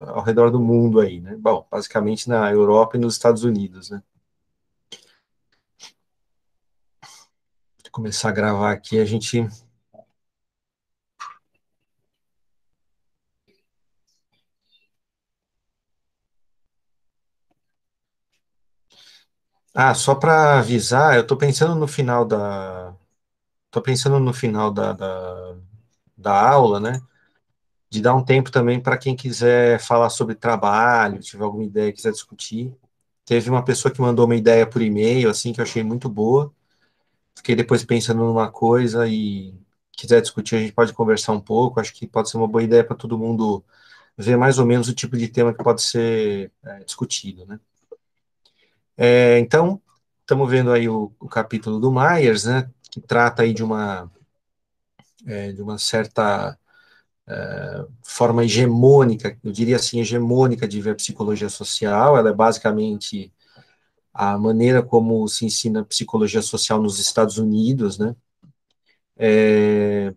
ao redor do mundo aí, né? Bom, basicamente na Europa e nos Estados Unidos, né? Vou começar a gravar aqui, a gente Ah, só para avisar, eu estou pensando no final da, tô pensando no final da, da, da aula, né? De dar um tempo também para quem quiser falar sobre trabalho, tiver alguma ideia, quiser discutir. Teve uma pessoa que mandou uma ideia por e-mail, assim, que eu achei muito boa. Fiquei depois pensando numa coisa e quiser discutir, a gente pode conversar um pouco. Acho que pode ser uma boa ideia para todo mundo ver mais ou menos o tipo de tema que pode ser é, discutido, né? É, então, estamos vendo aí o, o, capítulo do Myers, né, que trata aí de uma, é, de uma certa forma hegemônica, eu diria assim, hegemônica de ver a psicologia social, ela é basicamente a maneira como se ensina psicologia social nos Estados Unidos, né, é,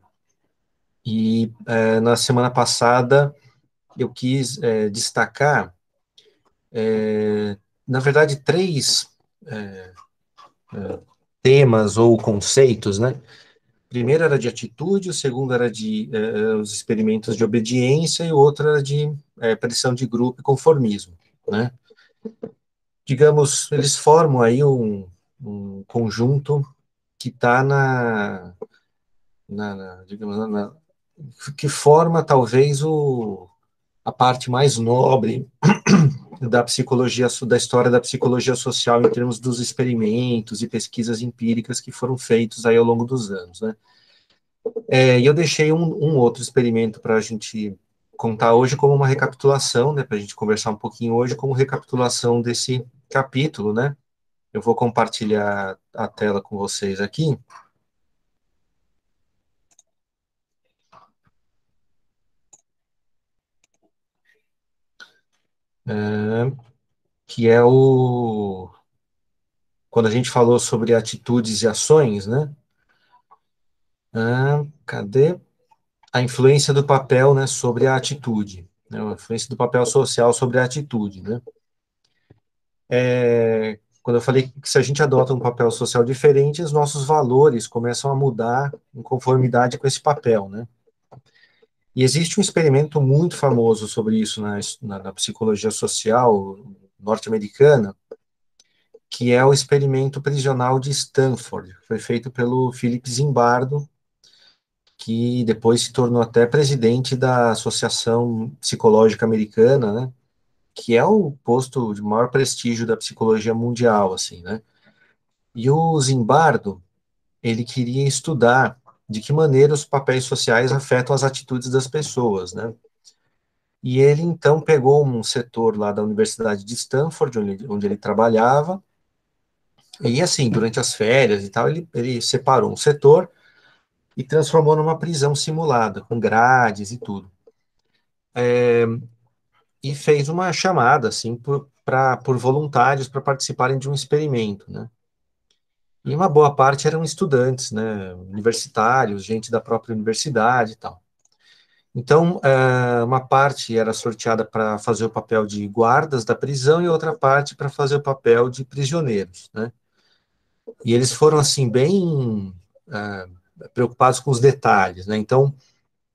e é, na semana passada eu quis é, destacar na verdade, três temas ou conceitos, né? Primeiro era de atitude, o segundo era de é, os experimentos de obediência e o outro era de é, pressão de grupo e conformismo, né? Digamos, eles formam aí um, um conjunto que está na, na, na, digamos, na, que forma talvez o, a parte mais nobre da psicologia, da história da psicologia social em termos dos experimentos e pesquisas empíricas que foram feitos aí ao longo dos anos, né? É, e eu deixei um, um outro experimento para a gente contar hoje como uma recapitulação, né, para a gente conversar um pouquinho hoje como recapitulação desse capítulo, né? Eu vou compartilhar a tela com vocês aqui. Que é o quando a gente falou sobre atitudes e ações, né? Cadê a influência do papel, né, sobre a atitude? Né, a influência do papel social sobre a atitude, né? É, quando eu falei que se a gente adota um papel social diferente, os nossos valores começam a mudar em conformidade com esse papel, né? E existe um experimento muito famoso sobre isso na, na, na psicologia social norte-americana, que é o experimento prisional de Stanford. Foi feito pelo Philip Zimbardo, que depois se tornou até presidente da Associação Psicológica Americana, né? Que é o posto de maior prestígio da psicologia mundial, assim, né? E o Zimbardo, ele queria estudar de que maneira os papéis sociais afetam as atitudes das pessoas, né? E ele então pegou um setor lá da Universidade de Stanford, onde, onde ele trabalhava, e assim, durante as férias e tal, ele, ele separou um setor e transformou numa prisão simulada, com grades e tudo. É, e fez uma chamada, assim, por, pra, por voluntários para participarem de um experimento, né? E uma boa parte eram estudantes, né, universitários, gente da própria universidade e tal. Então, é, uma parte era sorteada para fazer o papel de guardas da prisão e outra parte para fazer o papel de prisioneiros, né? E eles foram, assim, bem é, preocupados com os detalhes, né? Então,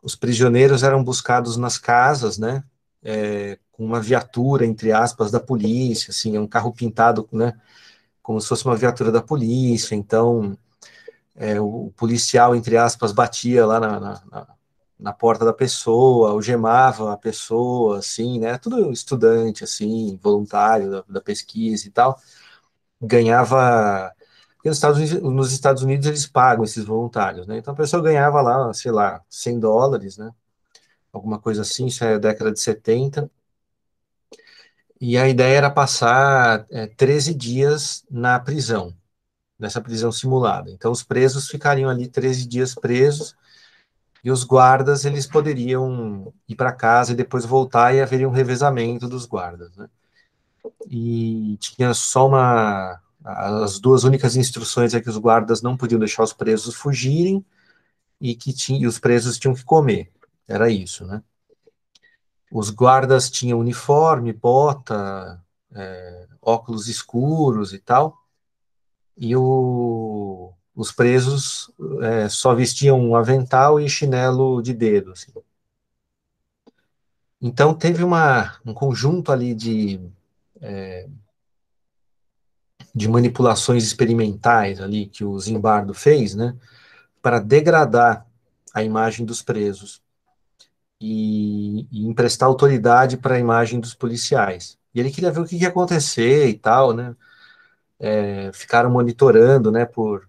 os prisioneiros eram buscados nas casas, né? É, com uma viatura, entre aspas, da polícia, assim, um carro pintado, né? Como se fosse uma viatura da polícia, então é, o policial, entre aspas, batia lá na, na, na, porta da pessoa, algemava a pessoa, assim, né, tudo estudante, assim, voluntário da, da pesquisa e tal, ganhava, nos Estados, Unidos, nos Estados Unidos eles pagam esses voluntários, né, então a pessoa ganhava lá, sei lá, 100 dólares, né, alguma coisa assim, isso é a década de 70, e a ideia era passar é, 13 dias na prisão, nessa prisão simulada. Então, os presos ficariam ali 13 dias presos, e os guardas, eles poderiam ir para casa e depois voltar, e haveria um revezamento dos guardas, né? E tinha só uma... As duas únicas instruções é que os guardas não podiam deixar os presos fugirem, e que tinha, e os presos tinham que comer. Era isso, né? Os guardas tinham uniforme, bota, é, óculos escuros e tal, e o, os presos é, só vestiam um avental e chinelo de dedo. Assim. Então teve uma, um conjunto ali de, é, de manipulações experimentais ali que o Zimbardo fez, né, para degradar a imagem dos presos e, e emprestar autoridade para a imagem dos policiais. E ele queria ver o que ia acontecer e tal, né? É, ficaram monitorando, né, por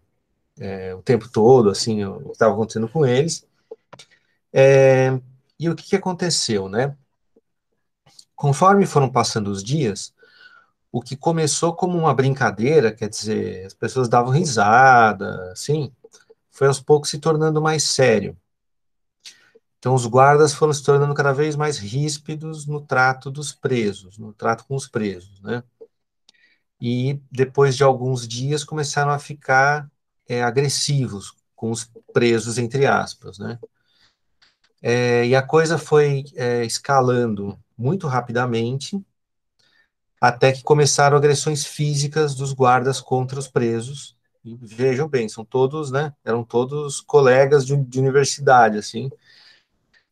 é, o tempo todo, assim, o que estava acontecendo com eles. É, e o que, que aconteceu, né? Conforme foram passando os dias, o que começou como uma brincadeira, quer dizer, as pessoas davam risada, assim, foi aos poucos se tornando mais sério. Então, os guardas foram se tornando cada vez mais ríspidos no trato dos presos, no trato com os presos, né? E depois de alguns dias começaram a ficar é, agressivos com os presos, entre aspas, né? É, e a coisa foi é, escalando muito rapidamente, até que começaram agressões físicas dos guardas contra os presos. E vejam bem, são todos, né? Eram todos colegas de, de universidade, assim.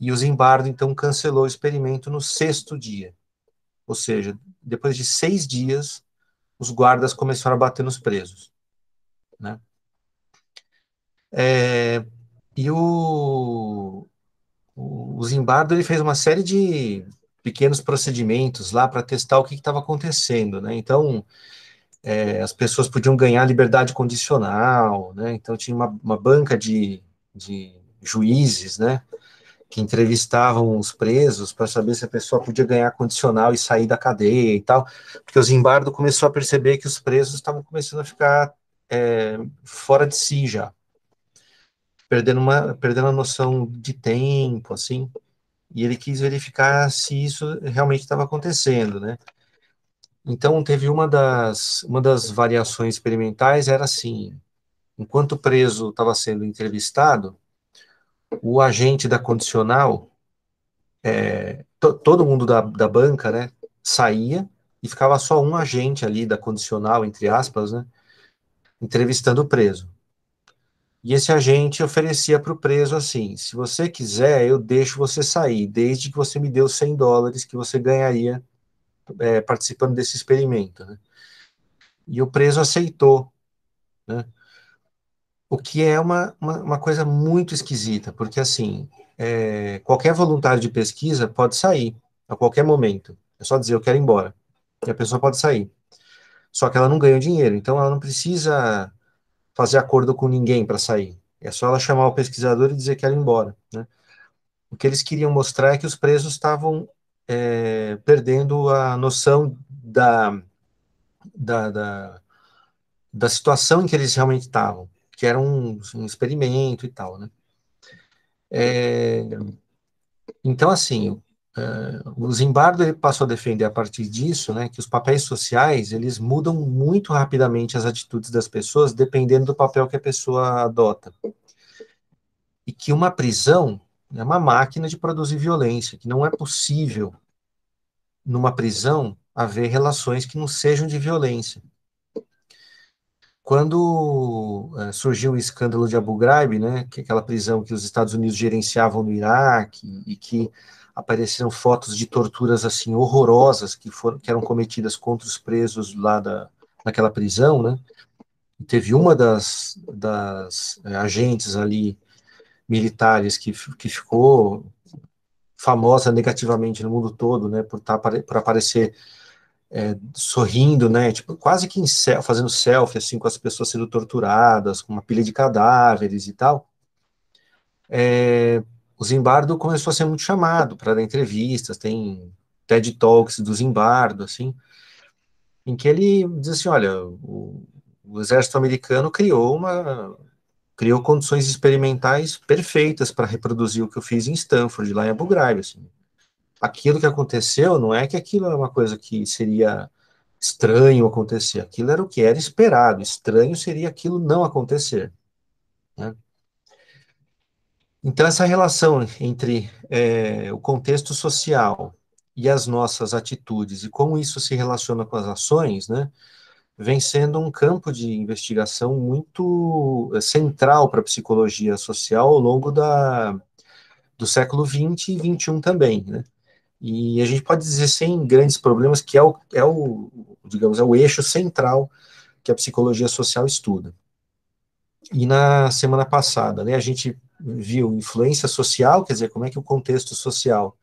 E o Zimbardo, então, cancelou o experimento no sexto dia. Ou seja, depois de seis dias, os guardas começaram a bater nos presos. Né? É, e o, o, Zimbardo ele fez uma série de pequenos procedimentos lá para testar o que estava acontecendo, né? Então, é, as pessoas podiam ganhar liberdade condicional, né? Então, tinha uma, uma banca de, de juízes, né? Que entrevistavam os presos para saber se a pessoa podia ganhar condicional e sair da cadeia e tal, porque o Zimbardo começou a perceber que os presos estavam começando a ficar é, fora de si já, perdendo, uma, perdendo a noção de tempo, assim, e ele quis verificar se isso realmente estava acontecendo, né? Então, teve uma das, uma das variações experimentais, era assim, enquanto o preso estava sendo entrevistado, o agente da condicional, é, to, todo mundo da, da banca, né, saía, e ficava só um agente ali da condicional, entre aspas, né, entrevistando o preso. E esse agente oferecia para o preso assim: se você quiser, eu deixo você sair, desde que você me dê os 100 dólares que você ganharia é, participando desse experimento. Né? E o preso aceitou. Né? O que é uma, uma, uma, coisa muito esquisita, porque assim, é, qualquer voluntário de pesquisa pode sair a qualquer momento. É só dizer eu quero ir embora. E a pessoa pode sair. Só que ela não ganha dinheiro, então ela não precisa fazer acordo com ninguém para sair. É só ela chamar o pesquisador e dizer que ela ir embora. Né? O que eles queriam mostrar é que os presos estavam é, perdendo a noção da, da, da, da, situação em que eles realmente estavam, que era um, um experimento e tal. Né? É, então, assim, Uh, o Zimbardo ele passou a defender a partir disso, né, que os papéis sociais eles mudam muito rapidamente as atitudes das pessoas dependendo do papel que a pessoa adota e que uma prisão é uma máquina de produzir violência, que não é possível numa prisão haver relações que não sejam de violência. Quando uh, surgiu o escândalo de Abu Ghraib, né, que é aquela prisão que os Estados Unidos gerenciavam no Iraque e que apareceram fotos de torturas assim horrorosas que foram que eram cometidas contra os presos lá da naquela prisão, né? teve uma das, das é, agentes ali militares que, que ficou famosa negativamente no mundo todo, né, por, tá, por aparecer é, sorrindo, né, tipo, quase que fazendo selfie, assim, com as pessoas sendo torturadas, com uma pilha de cadáveres e tal, é, o Zimbardo começou a ser muito chamado para dar entrevistas, tem TED Talks do Zimbardo, assim, em que ele diz assim, olha, o, o exército americano criou uma criou condições experimentais perfeitas para reproduzir o que eu fiz em Stanford, lá em Abu Ghraib, assim. Aquilo que aconteceu não é que aquilo é uma coisa que seria estranho acontecer, aquilo era o que era esperado, estranho seria aquilo não acontecer. Né? Então, essa relação entre é, o contexto social e as nossas atitudes e como isso se relaciona com as ações, né, vem sendo um campo de investigação muito eh, central para a psicologia social ao longo da, do século XX e XXI também, né? E a gente pode dizer sem grandes problemas que é o, é o digamos, é o eixo central que a psicologia social estuda. E na semana passada, né, a gente viu influência social, quer dizer, como é que o contexto social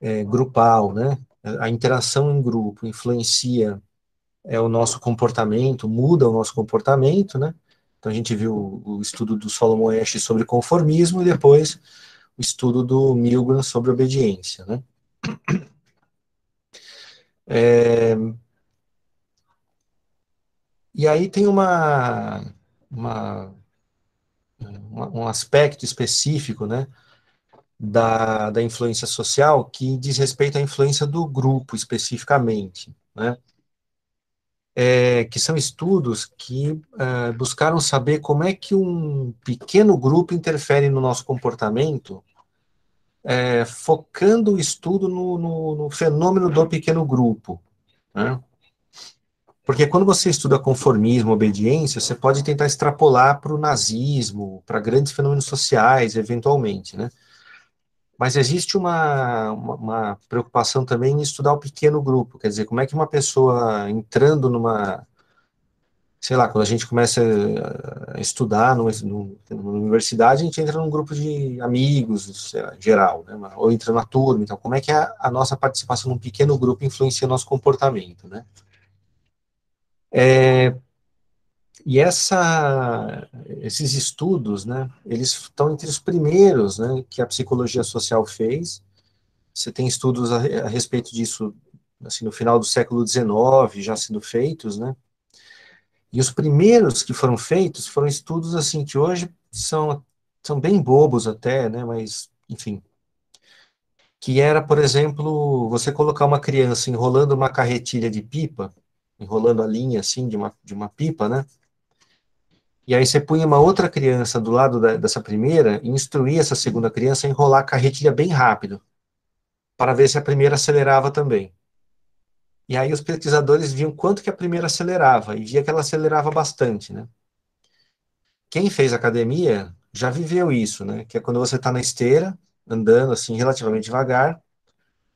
é, grupal, né, a interação em grupo influencia é, o nosso comportamento, muda o nosso comportamento, né, então a gente viu o estudo do Solomon Ash sobre conformismo e depois o estudo do Milgram sobre obediência, né. É, e aí tem uma, uma, um aspecto específico, né, da, da influência social que diz respeito à influência do grupo especificamente, né, é, que são estudos que é, buscaram saber como é que um pequeno grupo interfere no nosso comportamento, é, focando o estudo no, no, no, fenômeno do pequeno grupo, né, porque quando você estuda conformismo, obediência, você pode tentar extrapolar para o nazismo, para grandes fenômenos sociais, eventualmente, né? Mas existe uma, uma, uma, preocupação também em estudar o pequeno grupo, quer dizer, como é que uma pessoa entrando numa, sei lá, quando a gente começa a estudar numa, numa universidade, a gente entra num grupo de amigos, lá, geral, né, ou entra na turma, então como é que a, a nossa participação num pequeno grupo influencia nosso comportamento, né? É, e essa, esses estudos, né, eles estão entre os primeiros, né, que a psicologia social fez. Você tem estudos a, a respeito disso, assim, no final do século XIX, já sendo feitos, né. E os primeiros que foram feitos foram estudos, assim, que hoje são, são bem bobos até, né, mas, enfim, que era, por exemplo, você colocar uma criança enrolando uma carretilha de pipa, enrolando a linha assim de uma, de uma pipa, né? E aí você punha uma outra criança do lado da, dessa primeira e instruía essa segunda criança a enrolar a carretilha bem rápido, para ver se a primeira acelerava também. E aí os pesquisadores viam quanto que a primeira acelerava, e via que ela acelerava bastante, né? Quem fez academia já viveu isso, né? Que é quando você está na esteira, andando assim relativamente devagar,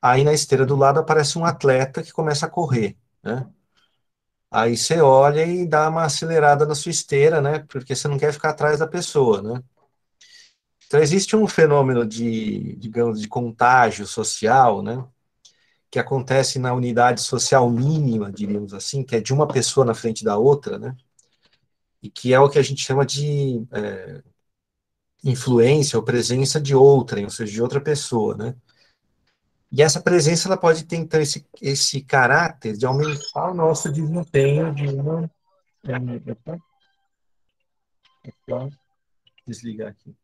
aí na esteira do lado aparece um atleta que começa a correr, né? Aí você olha e dá uma acelerada na sua esteira, né? Porque você não quer ficar atrás da pessoa, né? Então existe um fenômeno de, digamos, de contágio social, né? Que acontece na unidade social mínima, diríamos assim, que é de uma pessoa na frente da outra, né? E que é o que a gente chama de é, influência ou presença de outra, ou seja, de outra pessoa, né? E essa presença ela pode ter então esse, esse caráter de aumentar o nosso desempenho de uma. Desligar aqui.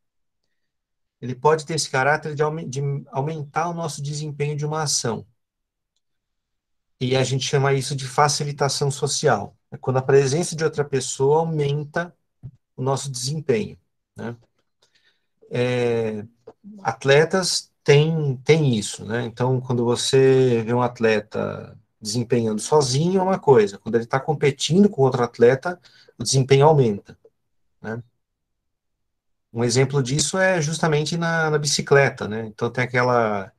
Ele pode ter esse caráter de, de aumentar o nosso desempenho de uma ação. E a gente chama isso de facilitação social. É quando a presença de outra pessoa aumenta o nosso desempenho. Né? É, atletas tem, tem isso, né? Então, quando você vê um atleta desempenhando sozinho, é uma coisa. Quando ele está competindo com outro atleta, o desempenho aumenta, né? Um exemplo disso é justamente na, na bicicleta, né? Então, tem aquela...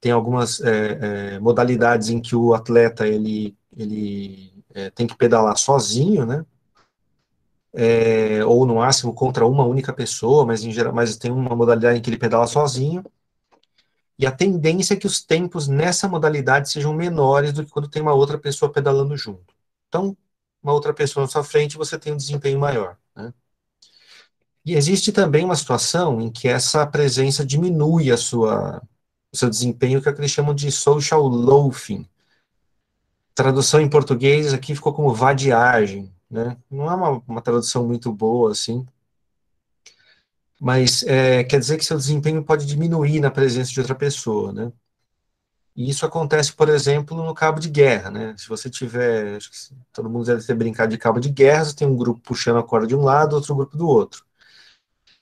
Tem algumas é, é, modalidades em que o atleta, ele, ele é, tem que pedalar sozinho, né? É, ou no máximo contra uma única pessoa, mas em geral, mas tem uma modalidade em que ele pedala sozinho, e a tendência é que os tempos nessa modalidade sejam menores do que quando tem uma outra pessoa pedalando junto. Então, uma outra pessoa na sua frente, você tem um desempenho maior. Né? E existe também uma situação em que essa presença diminui a sua, seu desempenho, que é o que eles chamam de social loafing. Tradução em português aqui ficou como vadiagem. Né? Não é uma, uma tradução muito boa, assim, mas é, quer dizer que seu desempenho pode diminuir na presença de outra pessoa, né? E isso acontece, por exemplo, no cabo de guerra, né? Se você tiver, todo mundo deve ter brincado de cabo de guerra, você tem um grupo puxando a corda de um lado, outro grupo do outro.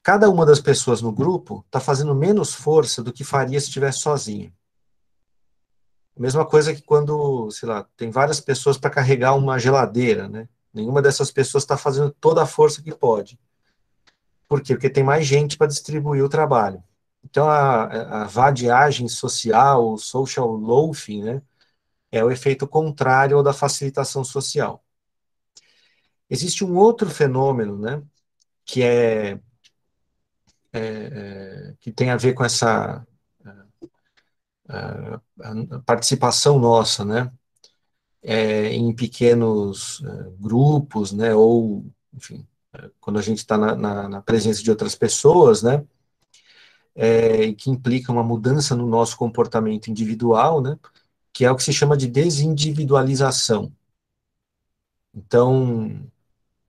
Cada uma das pessoas no grupo está fazendo menos força do que faria se estivesse sozinho. Mesma coisa que quando, sei lá, tem várias pessoas para carregar uma geladeira, né? Nenhuma dessas pessoas está fazendo toda a força que pode. Por quê? Porque tem mais gente para distribuir o trabalho. Então, a, a vadiagem social, o social loafing, né, é o efeito contrário ao da facilitação social. Existe um outro fenômeno, né, que é, é, é que tem a ver com essa é, participação nossa, né, é, em pequenos é, grupos, né, ou, enfim, quando a gente está na, na, na, presença de outras pessoas, né, é, que implica uma mudança no nosso comportamento individual, né, que é o que se chama de desindividualização. Então,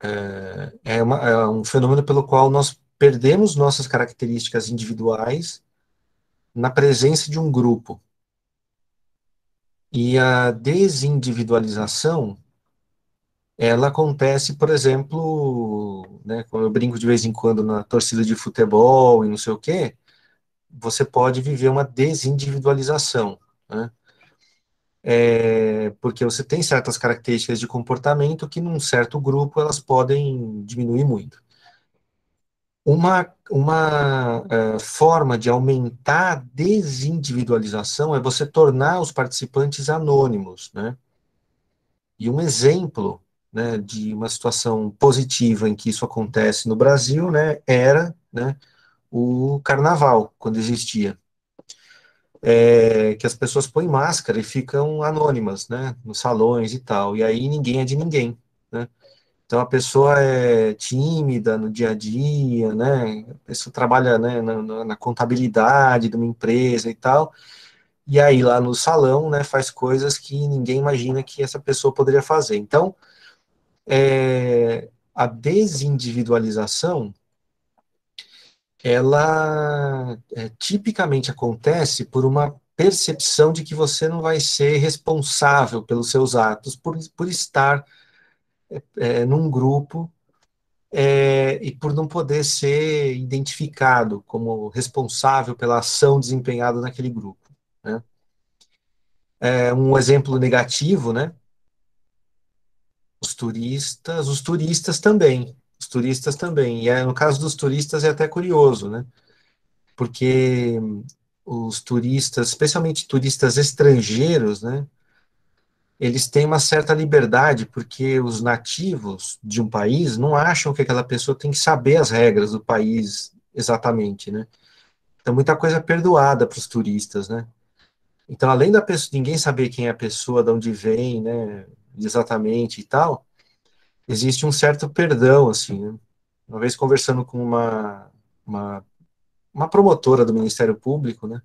é, é, uma, é um fenômeno pelo qual nós perdemos nossas características individuais na presença de um grupo. E a desindividualização ela acontece, por exemplo, né, como eu brinco de vez em quando na torcida de futebol e não sei o quê, você pode viver uma desindividualização, né? É, porque você tem certas características de comportamento que num certo grupo elas podem diminuir muito. Uma, uma uh, forma de aumentar a desindividualização é você tornar os participantes anônimos, né? E um exemplo né, de uma situação positiva em que isso acontece no Brasil, né, era, né, o carnaval, quando existia. É, que as pessoas põem máscara e ficam anônimas, né, nos salões e tal, e aí ninguém é de ninguém, né. Então a pessoa é tímida no dia a dia, né, a pessoa trabalha, né, na, na contabilidade de uma empresa e tal, e aí lá no salão, né, faz coisas que ninguém imagina que essa pessoa poderia fazer. Então, é, a desindividualização ela é, tipicamente acontece por uma percepção de que você não vai ser responsável pelos seus atos, por, por estar é, num grupo é, e por não poder ser identificado como responsável pela ação desempenhada naquele grupo. Né? É, um exemplo negativo, né? Os turistas, os turistas também, os turistas também. E é, no caso dos turistas é até curioso, né? Porque os turistas, especialmente turistas estrangeiros, né? Eles têm uma certa liberdade, porque os nativos de um país não acham que aquela pessoa tem que saber as regras do país exatamente, né? Então, muita coisa é perdoada para os turistas, né? Então, além da pessoa, ninguém saber quem é a pessoa, de onde vem, né? exatamente e tal, existe um certo perdão, assim, né? Uma vez conversando com uma, uma, uma promotora do Ministério Público, né?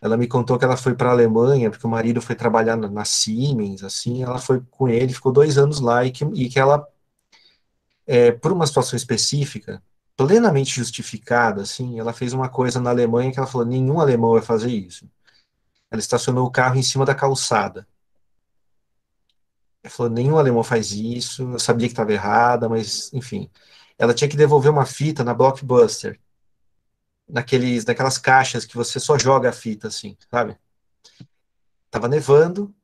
Ela me contou que ela foi para a Alemanha, porque o marido foi trabalhar na, na, Siemens, assim, ela foi com ele, ficou dois anos lá, e que, e que ela, é, por uma situação específica, plenamente justificada, assim, ela fez uma coisa na Alemanha que ela falou, nenhum alemão vai fazer isso. Ela estacionou o carro em cima da calçada. Ela falou, nenhum alemão faz isso, eu sabia que estava errada, mas, enfim. Ela tinha que devolver uma fita na Blockbuster, naqueles, naquelas caixas que você só joga a fita, assim, sabe? Tava nevando,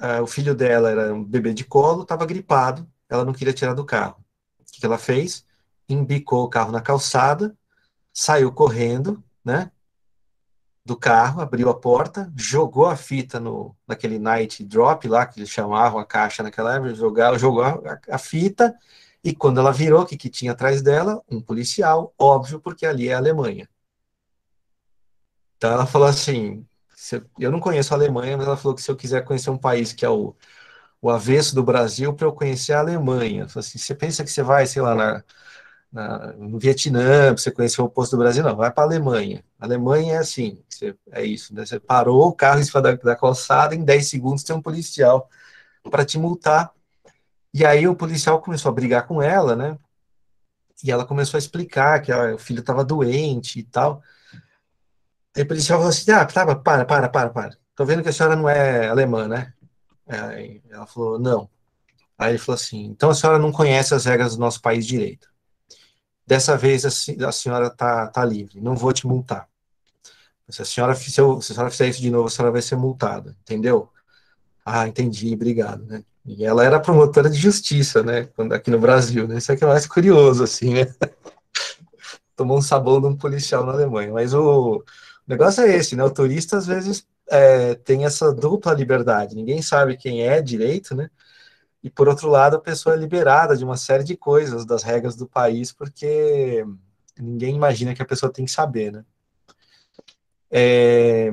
uh, o filho dela era um bebê de colo, estava gripado, ela não queria tirar do carro. O que, que ela fez? Embicou o carro na calçada, saiu correndo, né? do carro, abriu a porta, jogou a fita no, naquele night drop lá, que eles chamavam a caixa naquela época, jogou, jogou a, a, fita, e quando ela virou, o que, que tinha atrás dela? Um policial, óbvio, porque ali é a Alemanha. Então ela falou assim, eu, eu não conheço a Alemanha, mas ela falou que se eu quiser conhecer um país que é o, o avesso do Brasil, para eu conhecer a Alemanha. Assim, você pensa que você vai, sei lá, na na, no Vietnã, você conheceu o oposto do Brasil, não, vai para a Alemanha. A Alemanha é assim, você, é isso, né? Você parou o carro em cima da, da calçada, em 10 segundos tem um policial para te multar. E aí o policial começou a brigar com ela, né? E ela começou a explicar que ó, o filho estava doente e tal. Aí o policial falou assim: ah, tá, para, para, para, para. Tô vendo que a senhora não é alemã, né? Aí ela falou: não. Aí ele falou assim: então a senhora não conhece as regras do nosso país direito. Dessa vez a, senhora está tá livre, não vou te multar. Se a senhora, se, eu, se a senhora fizer isso de novo, a senhora vai ser multada, entendeu? Ah, entendi, obrigado, né? E ela era promotora de justiça, né? Quando, aqui no Brasil, né? Isso aqui é mais curioso, assim, né? Tomou um sabão de um policial na Alemanha. Mas o, o negócio é esse, né? O turista, às vezes, é, tem essa dupla liberdade. Ninguém sabe quem é direito, né? E, por outro lado, a pessoa é liberada de uma série de coisas, das regras do país, porque ninguém imagina que a pessoa tem que saber, né? É,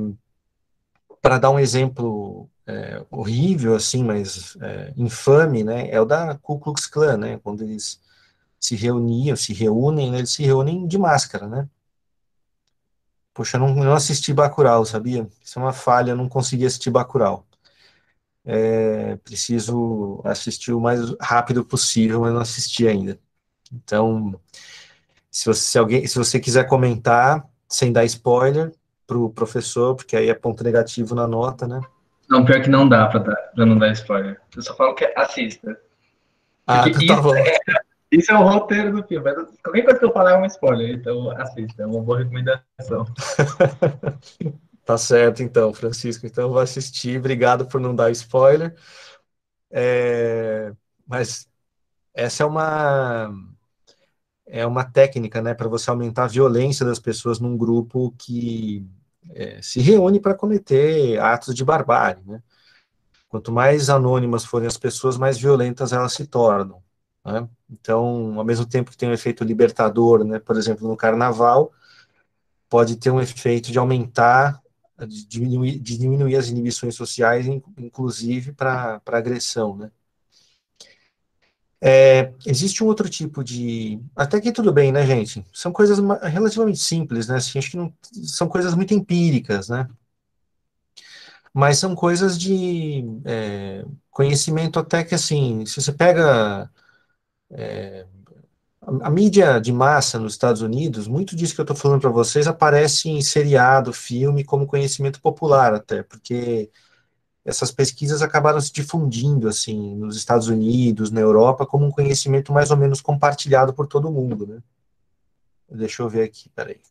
Para dar um exemplo é, horrível, assim, mas é, infame, né, é o da Ku Klux Klan, né, quando eles se reuniam, se reúnem, né, eles se reúnem de máscara, né. Poxa, eu não, não assisti Bacurau, sabia? Isso é uma falha, eu não consegui assistir Bacurau. É, preciso assistir o mais rápido possível, mas não assisti ainda. Então, se você, se alguém, se você quiser comentar, sem dar spoiler, para o professor, porque aí é ponto negativo na nota, né? Não, pior que não dá para dar, pra não dar spoiler. Eu só falo que assista. Ah, então tá bom. É, isso é o roteiro do filme. Qualquer coisa que eu falar é um spoiler, então assista, é uma boa recomendação. tá certo, então, Francisco. Então eu vou assistir. Obrigado por não dar spoiler. É... Mas essa é uma é uma técnica, né, para você aumentar a violência das pessoas num grupo que é, se reúne para cometer atos de barbárie, né? Quanto mais anônimas forem as pessoas, mais violentas elas se tornam. Né? Então, ao mesmo tempo que tem um efeito libertador, né, por exemplo, no carnaval, pode ter um efeito de aumentar, de diminuir, de diminuir as inibições sociais, inclusive para agressão, né? É, existe um outro tipo de. Até que tudo bem, né, gente? São coisas relativamente simples, né? Assim, acho que não... são coisas muito empíricas, né? Mas são coisas de é, conhecimento até que, assim, se você pega é, a, mídia de massa nos Estados Unidos, muito disso que eu estou falando para vocês aparece em seriado, filme, como conhecimento popular até, porque essas pesquisas acabaram se difundindo assim nos Estados Unidos, na Europa, como um conhecimento mais ou menos compartilhado por todo mundo, né? Deixa eu ver aqui, peraí.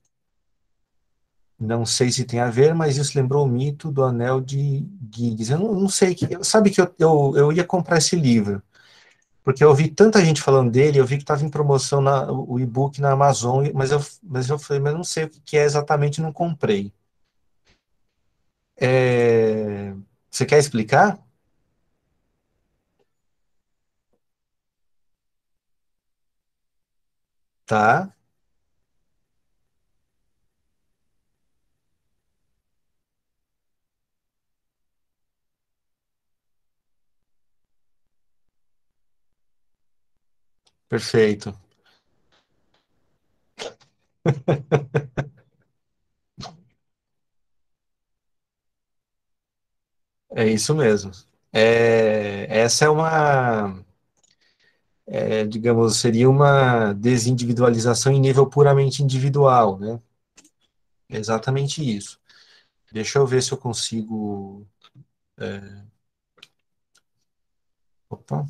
Não sei se tem a ver, mas isso lembrou o mito do anel de Giggs. Eu não, não sei, que, sabe que eu, eu, eu ia comprar esse livro, porque eu ouvi tanta gente falando dele, eu vi que estava em promoção na, o e-book na Amazon, mas eu, mas eu falei, mas não sei o que é exatamente, não comprei. É, você quer explicar? Tá, perfeito. É isso mesmo. É, essa é uma, é, digamos, seria uma desindividualização em nível puramente individual, né? Exatamente isso. Deixa eu ver se eu consigo. É, opa.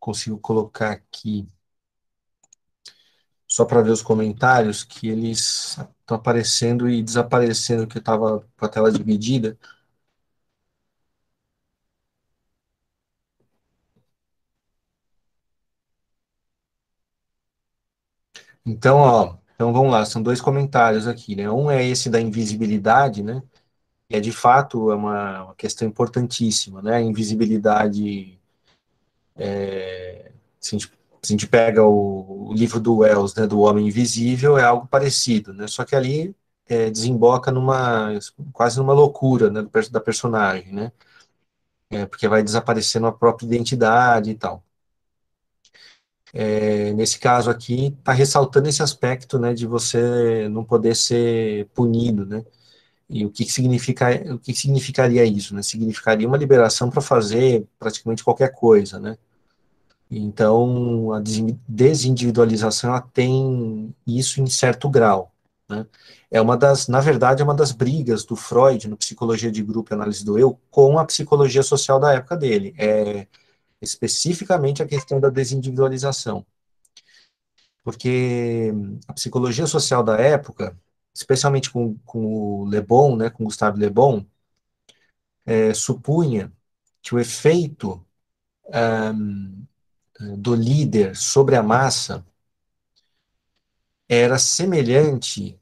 Consigo colocar aqui, só para ver os comentários, que eles estão aparecendo e desaparecendo, que estava com a tela dividida. Então, ó, então vamos lá, são dois comentários aqui, né? Um é esse da invisibilidade, né? E é de fato é uma, uma questão importantíssima, né? A invisibilidade, é, se, a gente, se, a gente, pega o, o, livro do Wells, né, do Homem Invisível, é algo parecido, né? Só que ali é, desemboca numa quase numa loucura, né, da personagem, né? É, porque vai desaparecendo a própria identidade e tal. É, nesse caso aqui, está ressaltando esse aspecto, né, de você não poder ser punido, né, e o que, que significa, o que, significaria isso, né, significaria uma liberação para fazer praticamente qualquer coisa, né, então a desindividualização, ela tem isso em certo grau, né, é uma das, na verdade, é uma das brigas do Freud no Psicologia de Grupo e Análise do Eu com a psicologia social da época dele, é especificamente a questão da desindividualização. Porque a psicologia social da época, especialmente com, com o Le Bon, né, com Gustave Le Bon, é, supunha que o efeito um, do líder sobre a massa era semelhante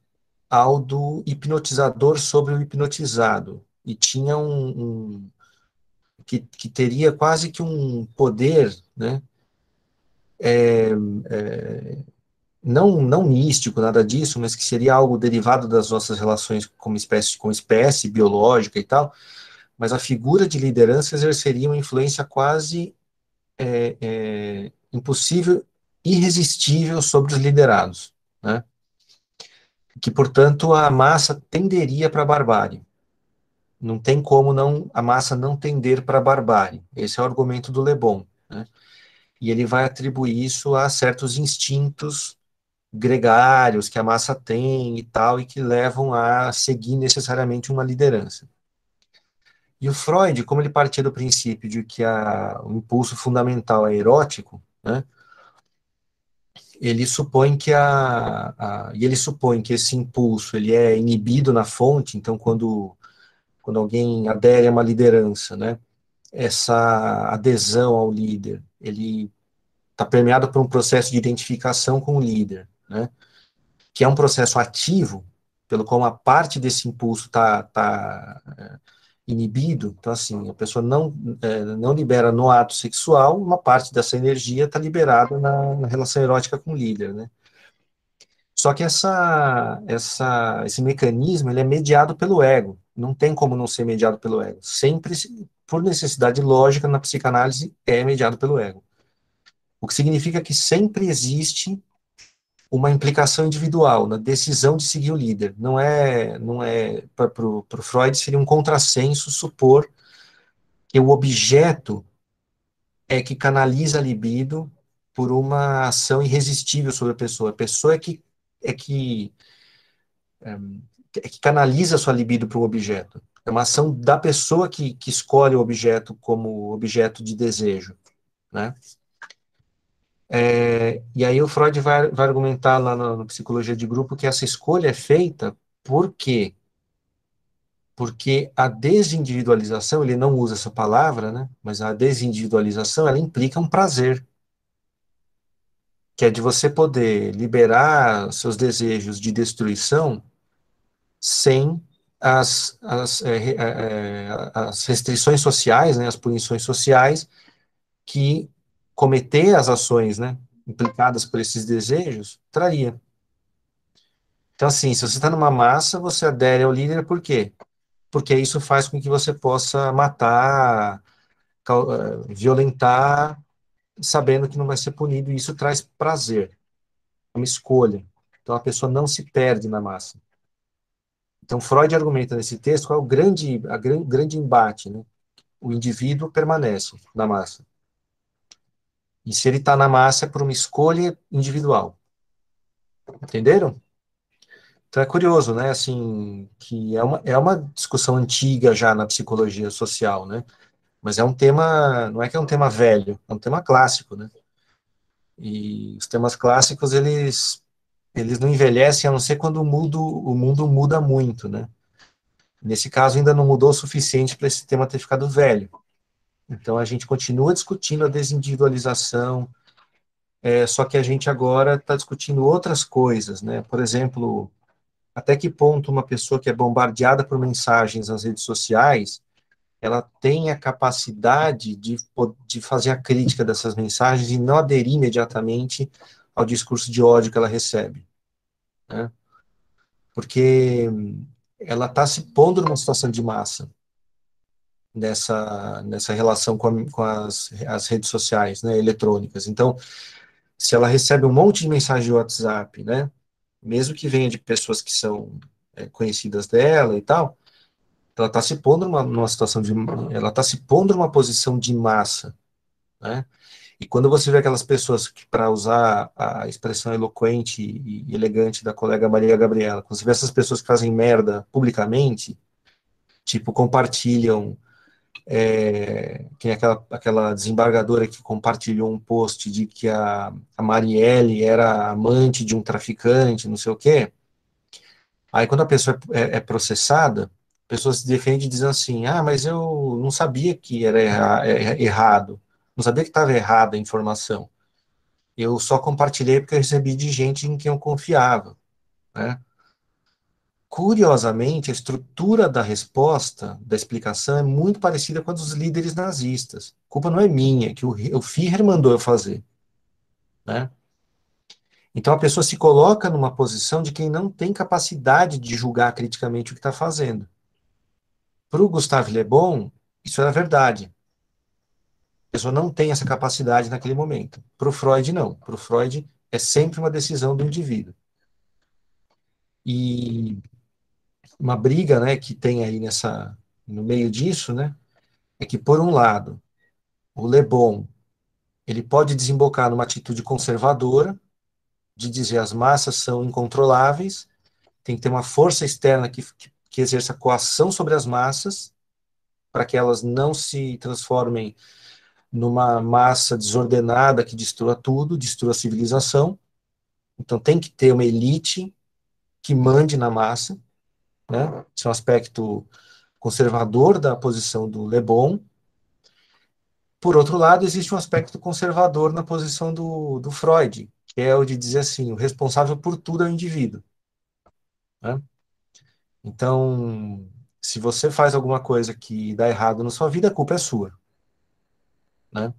ao do hipnotizador sobre o hipnotizado. E tinha um, um que, que, teria quase que um poder, né, é, é, não não místico nada disso, mas que seria algo derivado das nossas relações como espécie com espécie biológica e tal, mas a figura de liderança exerceria uma influência quase é, é, impossível, irresistível sobre os liderados, né? que, portanto, a massa tenderia para a barbárie. Não tem como não a massa não tender para a barbárie. Esse é o argumento do Le Bon. Né? E ele vai atribuir isso a certos instintos gregários que a massa tem e tal, e que levam a seguir necessariamente uma liderança. E o Freud, como ele partia do princípio de que a, o impulso fundamental é erótico, né, ele supõe que a, a, e ele supõe que esse impulso ele é inibido na fonte, então quando quando alguém adere a uma liderança, né, essa adesão ao líder, ele está permeado por um processo de identificação com o líder, né, que é um processo ativo, pelo qual uma parte desse impulso está tá, tá inibido, então assim, a pessoa não, é, não libera no ato sexual, uma parte dessa energia está liberada na, na, relação erótica com o líder, né? Só que essa, essa, esse mecanismo ele é mediado pelo ego, não tem como não ser mediado pelo ego. Sempre, por necessidade lógica, na psicanálise, é mediado pelo ego. O que significa que sempre existe uma implicação individual na decisão de seguir o líder. Não é, não é para o Freud seria um contrassenso supor que o objeto é que canaliza a libido por uma ação irresistível sobre a pessoa. A pessoa é que é que é, é que canaliza a sua libido para o objeto. É uma ação da pessoa que, que escolhe o objeto como objeto de desejo, né? É, e aí o Freud vai, vai argumentar lá na, psicologia de grupo que essa escolha é feita por quê? Porque a desindividualização, ele não usa essa palavra, né? Mas a desindividualização, ela implica um prazer, que é de você poder liberar seus desejos de destruição sem as, as, é, é, as restrições sociais, né, as punições sociais que cometer as ações, né, implicadas por esses desejos, traria. Então, assim, se você está numa massa, você adere ao líder, por quê? Porque isso faz com que você possa matar, eh, violentar, sabendo que não vai ser punido, e isso traz prazer, uma escolha. Então, a pessoa não se perde na massa. Então, Freud argumenta nesse texto qual é o grande, a grande embate, né? O indivíduo permanece na massa. E se ele está na massa é por uma escolha individual. Entenderam? Então é curioso, né, assim, que é uma, é uma discussão antiga já na psicologia social, né, mas é um tema, não é que é um tema velho, é um tema clássico, né, e os temas clássicos, eles, eles não envelhecem, a não ser quando o mundo, o mundo muda muito, né, nesse caso ainda não mudou o suficiente para esse tema ter ficado velho, então, a gente continua discutindo a desindividualização, é, só que a gente agora está discutindo outras coisas, né? Por exemplo, até que ponto uma pessoa que é bombardeada por mensagens nas redes sociais, ela tem a capacidade de, de fazer a crítica dessas mensagens e não aderir imediatamente ao discurso de ódio que ela recebe, né? Porque ela está se pondo numa situação de massa nessa, nessa relação com, a, com as, as redes sociais, né, eletrônicas. Então, se ela recebe um monte de mensagem de WhatsApp, né, mesmo que venha de pessoas que são é, conhecidas dela e tal, ela está se pondo numa, numa situação de, ela está se pondo numa posição de massa, né, e quando você vê aquelas pessoas que, para usar a expressão eloquente e, elegante da colega Maria Gabriela, quando você vê essas pessoas que fazem merda publicamente, tipo, compartilham é, tem aquela, aquela desembargadora que compartilhou um post de que a, a Marielle era amante de um traficante, não sei o quê. Aí, quando a pessoa é, é processada, a pessoa se defende dizendo assim, ah, mas eu não sabia que era erra é, errado, não sabia que estava errada a informação. Eu só compartilhei porque eu recebi de gente em quem eu confiava, né? Curiosamente, a estrutura da resposta, da explicação, é muito parecida com a dos líderes nazistas. A culpa não é minha, que o, o Führer mandou eu fazer. Né? Então a pessoa se coloca numa posição de quem não tem capacidade de julgar criticamente o que está fazendo. Para o Gustave Le Bon, isso era verdade. A pessoa não tem essa capacidade naquele momento. Para o Freud, não. Para o Freud, é sempre uma decisão do indivíduo. E uma briga, né, que tem aí nessa no meio disso, né, é que por um lado, o Le Bon, ele pode desembocar numa atitude conservadora de dizer as massas são incontroláveis, tem que ter uma força externa que, que, que exerça coação sobre as massas para que elas não se transformem numa massa desordenada que destrua tudo, destrua a civilização. Então tem que ter uma elite que mande na massa né? Esse é um aspecto conservador da posição do Le Bon. Por outro lado, existe um aspecto conservador na posição do, do Freud, que é o de dizer assim, o responsável por tudo é o indivíduo. Né? Então, se você faz alguma coisa que dá errado na sua vida, a culpa é sua. Né?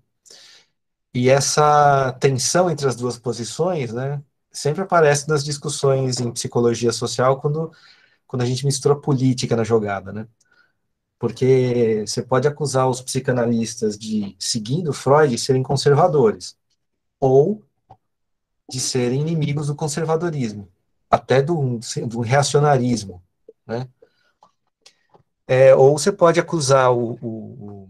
E essa tensão entre as duas posições, né, sempre aparece nas discussões em psicologia social quando quando a gente mistura política na jogada, né? Porque você pode acusar os psicanalistas de, seguindo Freud, serem conservadores, ou de serem inimigos do conservadorismo, até do, do reacionarismo, né? É, ou você pode acusar o, o,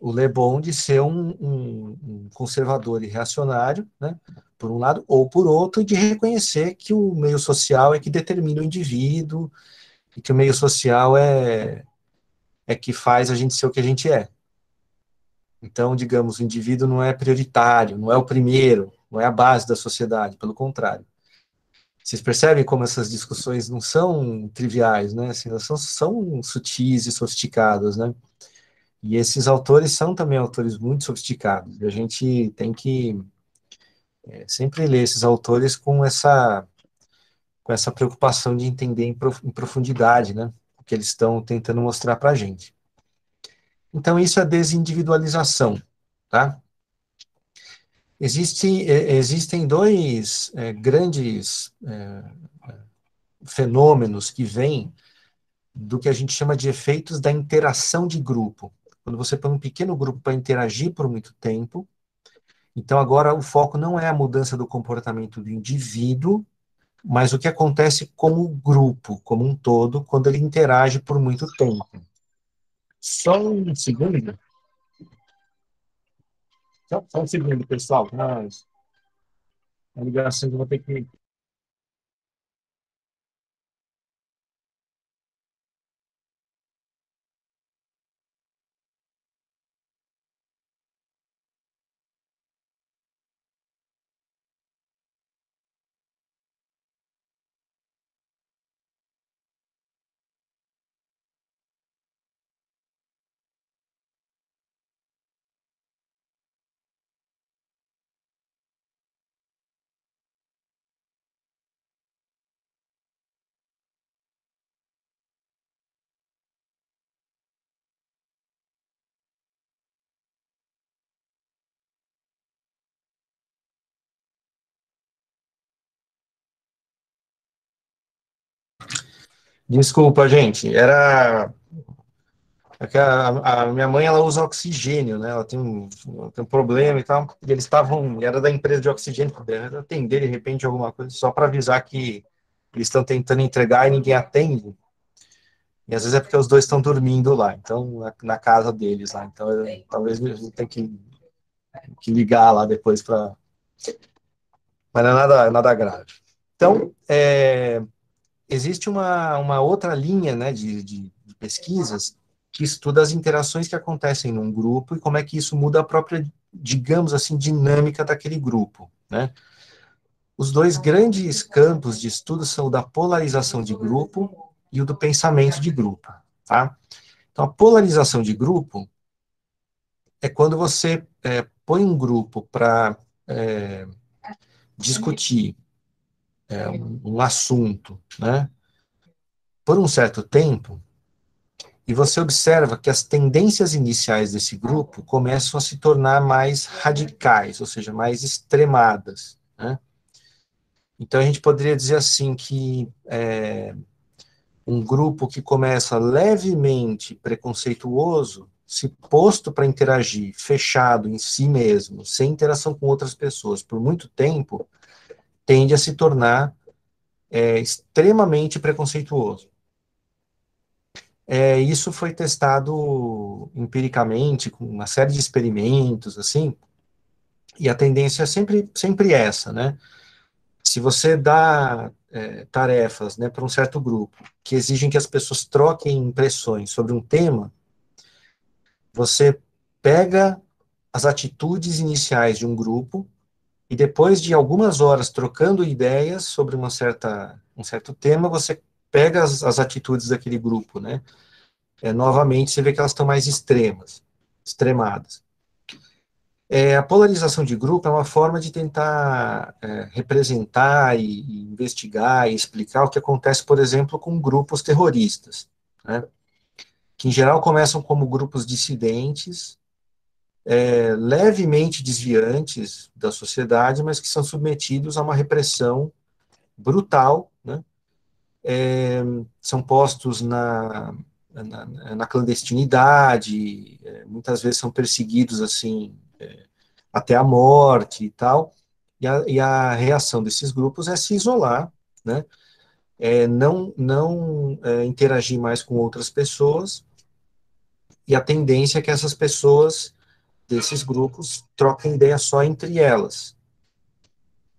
o Le Bon de ser um, um, um, conservador e reacionário, né, por um lado, ou por outro, de reconhecer que o meio social é que determina o indivíduo e que o meio social é, é que faz a gente ser o que a gente é. Então, digamos, o indivíduo não é prioritário, não é o primeiro, não é a base da sociedade, pelo contrário. Vocês percebem como essas discussões não são triviais, né? Assim, elas são, são sutis e sofisticadas, né? E esses autores são também autores muito sofisticados. E a gente tem que é, sempre ler esses autores com essa com essa preocupação de entender em, prof, em profundidade, né, o que eles estão tentando mostrar para a gente. Então isso é desindividualização, tá? Existe, é, existem dois é, grandes é, fenômenos que vêm do que a gente chama de efeitos da interação de grupo. Quando você põe um pequeno grupo para interagir por muito tempo, então agora o foco não é a mudança do comportamento do indivíduo, mas o que acontece como grupo, como um todo, quando ele interage por muito tempo. Só um segundo. Só, um segundo, pessoal. Mas a ligação eu vou ter que Desculpa, gente. Era. É a, a, minha mãe ela usa oxigênio, né? Ela tem um, tem um problema e tal. E eles estavam. Era da empresa de oxigênio, atender de repente alguma coisa, só para avisar que eles estão tentando entregar e ninguém atende. E às vezes é porque os dois estão dormindo lá, então, na, na casa deles lá. Então, eu, talvez eu tenha que, que ligar lá depois para. Mas não é nada, nada grave. Então, é, existe uma, uma outra linha né, de, de, de, pesquisas que estuda as interações que acontecem num grupo e como é que isso muda a própria, digamos assim, dinâmica daquele grupo. Né? os dois grandes campos de estudo são o da polarização de grupo e o do pensamento de grupo, tá? Então, a polarização de grupo é quando você é, põe um grupo para é, discutir é, um, um assunto, né, por um certo tempo, e você observa que as tendências iniciais desse grupo começam a se tornar mais radicais, ou seja, mais extremadas. Né? Então a gente poderia dizer assim que é, um grupo que começa levemente preconceituoso, se posto para interagir, fechado em si mesmo, sem interação com outras pessoas por muito tempo, tende a se tornar é, extremamente preconceituoso. É, isso foi testado empiricamente, com uma série de experimentos, assim, e a tendência é sempre, sempre essa, né? Se você dá é, tarefas né, para um certo grupo que exigem que as pessoas troquem impressões sobre um tema, você pega as atitudes iniciais de um grupo e depois de algumas horas trocando ideias sobre uma certa, um certo tema, você pega as, as atitudes daquele grupo, né? É, novamente, você vê que elas estão mais extremas, extremadas. É, a polarização de grupo é uma forma de tentar é, representar e, e, investigar e explicar o que acontece, por exemplo, com grupos terroristas, né? que em geral começam como grupos dissidentes, é, levemente desviantes da sociedade, mas que são submetidos a uma repressão brutal, né? é, são postos na, na, na clandestinidade, é, muitas vezes são perseguidos assim é, até a morte e tal, e a, e a, reação desses grupos é se isolar, né? É, não não é, interagir mais com outras pessoas, e a tendência é que essas pessoas desses grupos troquem ideia só entre elas,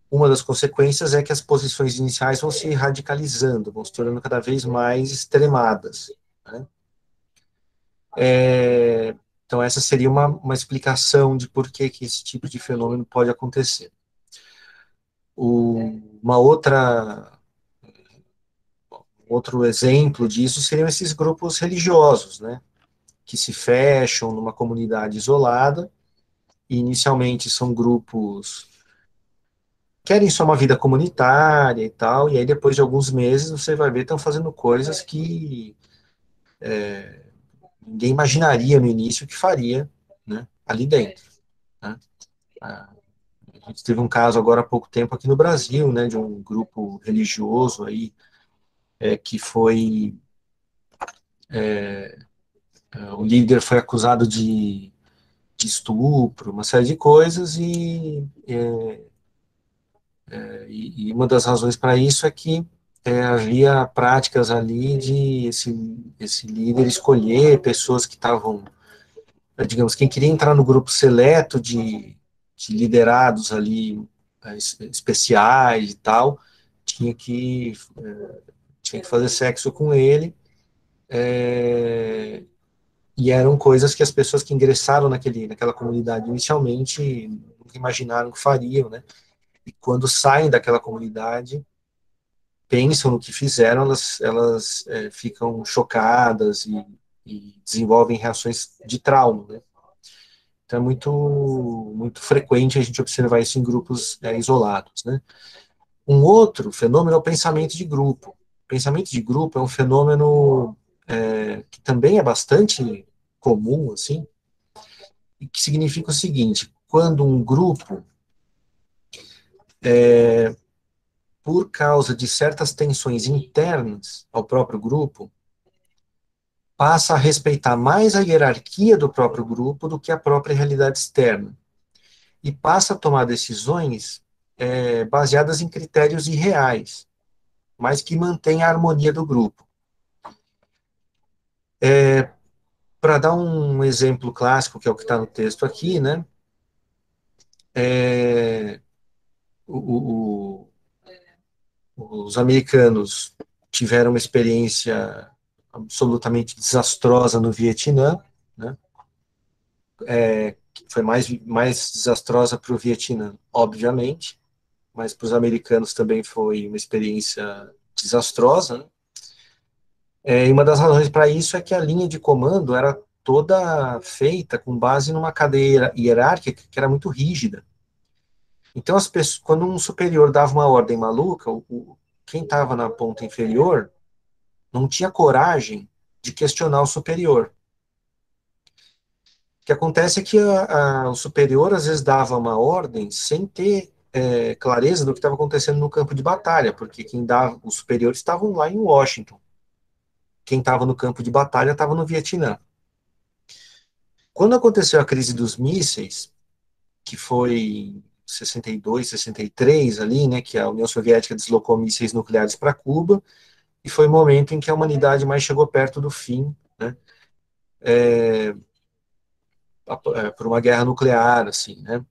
uma das consequências é que as posições iniciais vão se radicalizando, vão se tornando cada vez mais extremadas. Né? É, então, essa seria uma, uma explicação de por que, que esse tipo de fenômeno pode acontecer. O, uma outra outro exemplo disso seriam esses grupos religiosos, né, que se fecham numa comunidade isolada, e inicialmente são grupos querem só uma vida comunitária e tal, e aí depois de alguns meses você vai ver estão fazendo coisas que é, ninguém imaginaria no início que faria né, ali dentro. Né? A gente teve um caso agora há pouco tempo aqui no Brasil, né, de um grupo religioso aí é, que foi é, é o líder foi acusado de, de, estupro, uma série de coisas e é, é, e, uma das razões para isso é que é, havia práticas ali de esse, esse líder escolher pessoas que estavam, é, digamos, quem queria entrar no grupo seleto de, de liderados ali é, especiais e tal, tinha que, é, tinha que fazer sexo com ele, é, e eram coisas que as pessoas que ingressaram naquele, naquela comunidade inicialmente nunca imaginaram que fariam, né? e quando saem daquela comunidade, pensam no que fizeram, elas, elas é, ficam chocadas e, e, desenvolvem reações de trauma, né? Então é muito, muito frequente a gente observar isso em grupos é, isolados, né? Um outro fenômeno é o pensamento de grupo. O pensamento de grupo é um fenômeno é, que também é bastante comum, assim, que significa o seguinte, quando um grupo é, por causa de certas tensões internas ao próprio grupo, passa a respeitar mais a hierarquia do próprio grupo do que a própria realidade externa. E passa a tomar decisões é, baseadas em critérios irreais, mas que mantêm a harmonia do grupo. É, Para dar um exemplo clássico, que é o que está no texto aqui, né? É, o, o, os americanos tiveram uma experiência absolutamente desastrosa no Vietnã, né? É, foi mais, mais desastrosa para o Vietnã, obviamente, mas para os americanos também foi uma experiência desastrosa. Né? É, e uma das razões para isso é que a linha de comando era toda feita com base numa cadeia hierárquica que era muito rígida. Então, as pessoas, quando um superior dava uma ordem maluca, o, o quem estava na ponta inferior não tinha coragem de questionar o superior. O que acontece é que a, a, o superior às vezes dava uma ordem sem ter é, clareza do que estava acontecendo no campo de batalha, porque quem dava, os superiores estavam lá em Washington. Quem estava no campo de batalha estava no Vietnã. Quando aconteceu a crise dos mísseis, que foi 62, 63 ali, né, que a União Soviética deslocou mísseis nucleares para Cuba, e foi o momento em que a humanidade mais chegou perto do fim, né, é, é por uma guerra nuclear, assim, né.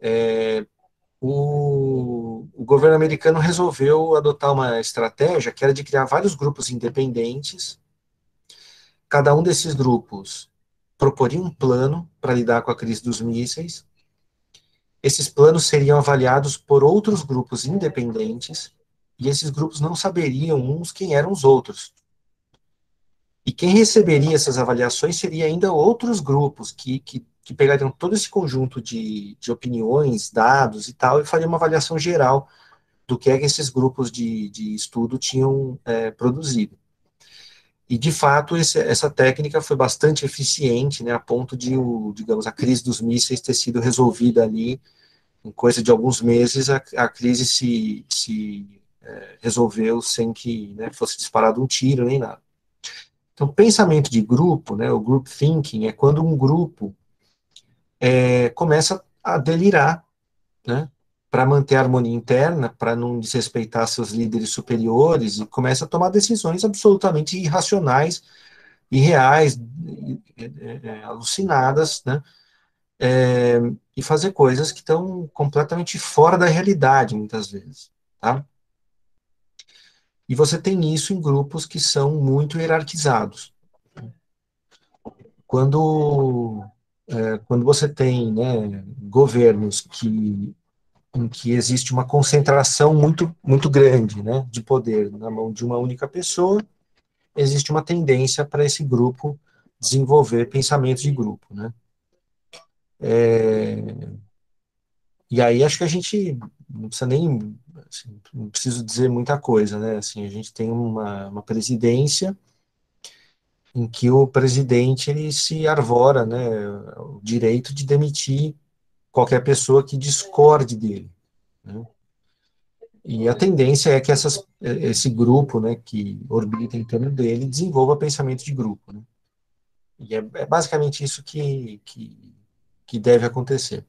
É, o, o governo americano resolveu adotar uma estratégia que era de criar vários grupos independentes, cada um desses grupos proporia um plano para lidar com a crise dos mísseis, esses planos seriam avaliados por outros grupos independentes, e esses grupos não saberiam uns quem eram os outros. E quem receberia essas avaliações seria ainda outros grupos que, que, que pegariam todo esse conjunto de, de opiniões, dados e tal, e fariam uma avaliação geral do que é que esses grupos de, de estudo tinham é, produzido. E, de fato, esse, essa técnica foi bastante eficiente, né, a ponto de, o, digamos, a crise dos mísseis ter sido resolvida ali em coisa de alguns meses, a, a crise se, se é, resolveu sem que né, fosse disparado um tiro nem nada. Então, pensamento de grupo, né, o group thinking, é quando um grupo é, começa a delirar, né, para manter a harmonia interna, para não desrespeitar seus líderes superiores, e começa a tomar decisões absolutamente irracionais, irreais, é, alucinadas, né, é, e fazer coisas que estão completamente fora da realidade, muitas vezes, tá? E você tem isso em grupos que são muito hierarquizados. Quando, é, quando você tem né, governos que, em que existe uma concentração muito, muito grande né, de poder na mão de uma única pessoa, existe uma tendência para esse grupo desenvolver pensamentos de grupo, né? É, e aí acho que a gente não precisa nem, assim, não preciso dizer muita coisa, né? Assim, a gente tem uma, uma presidência em que o presidente ele se arvora, né, o direito de demitir qualquer pessoa que discorde dele. Né? E a tendência é que essas, esse grupo, né, que orbita em torno dele, desenvolva pensamento de grupo. Né? E é, é basicamente isso que, que que deve acontecer.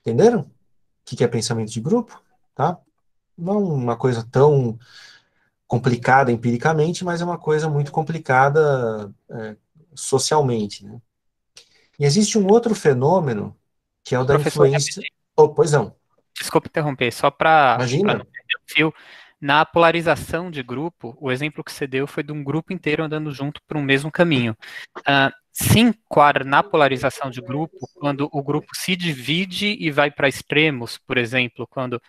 Entenderam? O que é pensamento de grupo? Tá? Não uma coisa tão complicada empiricamente, mas é uma coisa muito complicada é, socialmente. Né? E existe um outro fenômeno, que é o da Professor, influência. Oh, pois não. Desculpa interromper, só para. Imagina. fio. Na polarização de grupo, o exemplo que você deu foi de um grupo inteiro andando junto por um mesmo caminho. Uh, se enquadra na polarização de grupo quando o grupo se divide e vai para extremos, por exemplo, quando,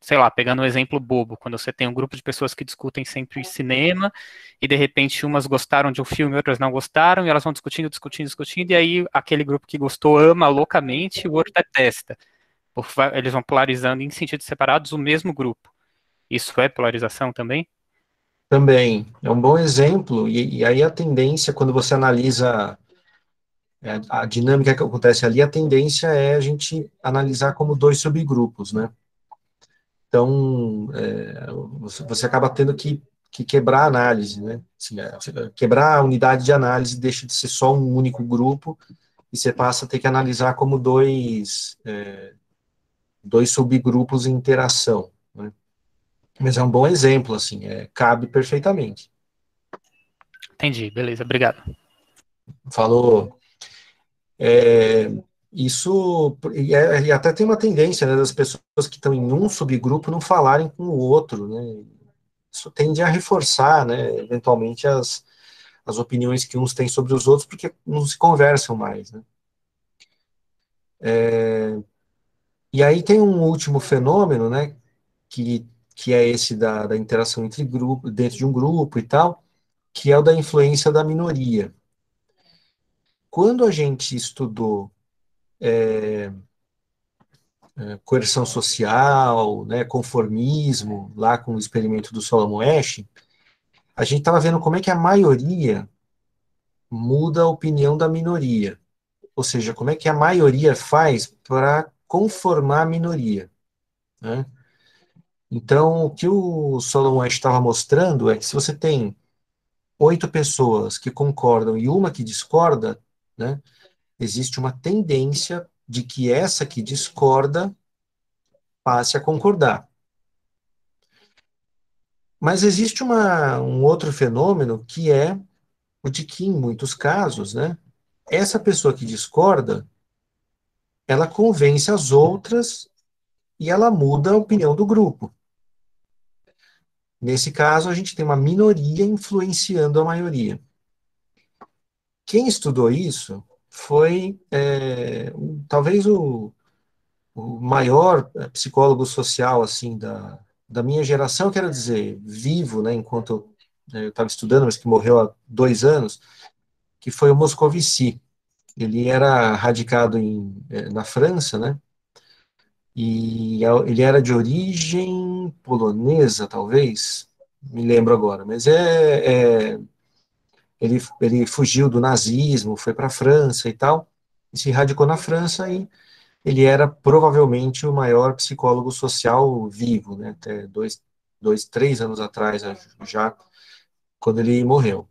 sei lá, pegando um exemplo bobo, quando você tem um grupo de pessoas que discutem sempre cinema e de repente umas gostaram de um filme, outras não gostaram, e elas vão discutindo, discutindo, discutindo, e aí aquele grupo que gostou ama loucamente e o outro detesta. Eles vão polarizando em sentidos separados o mesmo grupo. Isso é polarização também? Também. É um bom exemplo, e, e aí a tendência, quando você analisa é, a dinâmica que acontece ali, a tendência é a gente analisar como dois subgrupos, né? Então, é, você, você, acaba tendo que, que, quebrar a análise, né? Assim, é, quebrar a unidade de análise deixa de ser só um único grupo e você passa a ter que analisar como dois, é, dois subgrupos em interação, né? Mas é um bom exemplo, assim, é, cabe perfeitamente. Entendi, beleza, obrigado. Falou. É, isso e, é, e, até tem uma tendência né, das pessoas que estão em um subgrupo não falarem com o outro, né? Isso tende a reforçar, né, eventualmente as, as opiniões que uns têm sobre os outros, porque não se conversam mais, né? É, E aí tem um último fenômeno, né, que, que é esse da, da interação entre grupos, dentro de um grupo e tal, que é o da influência da minoria. Quando a gente estudou é, é, coerção social, né, conformismo, lá com o experimento do Solomon Ash, a gente estava vendo como é que a maioria muda a opinião da minoria. Ou seja, como é que a maioria faz para conformar a minoria. Né? Então, o que o Solomon Ash estava mostrando é que se você tem oito pessoas que concordam e uma que discorda, né, existe uma tendência de que essa que discorda passe a concordar. Mas existe uma, um outro fenômeno que é o de que, em muitos casos, né, essa pessoa que discorda, ela convence as outras e ela muda a opinião do grupo. Nesse caso, a gente tem uma minoria influenciando a maioria. Quem estudou isso foi é, talvez o, o maior é, psicólogo social assim da, da minha geração, quero dizer, vivo, né, enquanto eu estava estudando, mas que morreu há dois anos, que foi o Moscovici. Ele era radicado em, é, na França, né, e ele era de origem polonesa, talvez, me lembro agora, mas é, é ele, ele fugiu do nazismo, foi para a França e tal, e se radicou na França e ele era provavelmente o maior psicólogo social vivo, né, até dois, dois, três anos atrás já, quando ele morreu.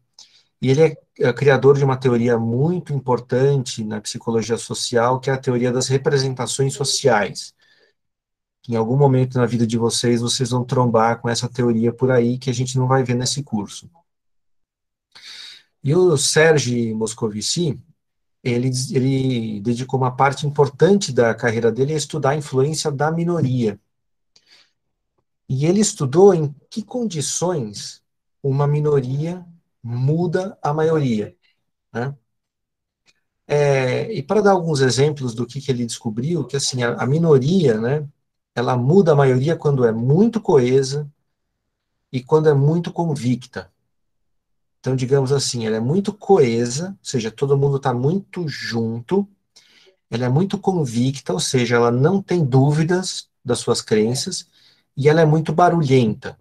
E ele é, é criador de uma teoria muito importante na psicologia social, que é a teoria das representações sociais. Em algum momento na vida de vocês, vocês vão trombar com essa teoria por aí, que a gente não vai ver nesse curso. E o Serge Moscovici, ele, ele dedicou uma parte importante da carreira dele a estudar a influência da minoria. E ele estudou em que condições uma minoria muda a maioria. Né? É, e para dar alguns exemplos do que, que ele descobriu, que assim, a, a, minoria, né, ela muda a maioria quando é muito coesa e quando é muito convicta. Então, digamos assim, ela é muito coesa, ou seja, todo mundo está muito junto, ela é muito convicta, ou seja, ela não tem dúvidas das suas crenças, e ela é muito barulhenta.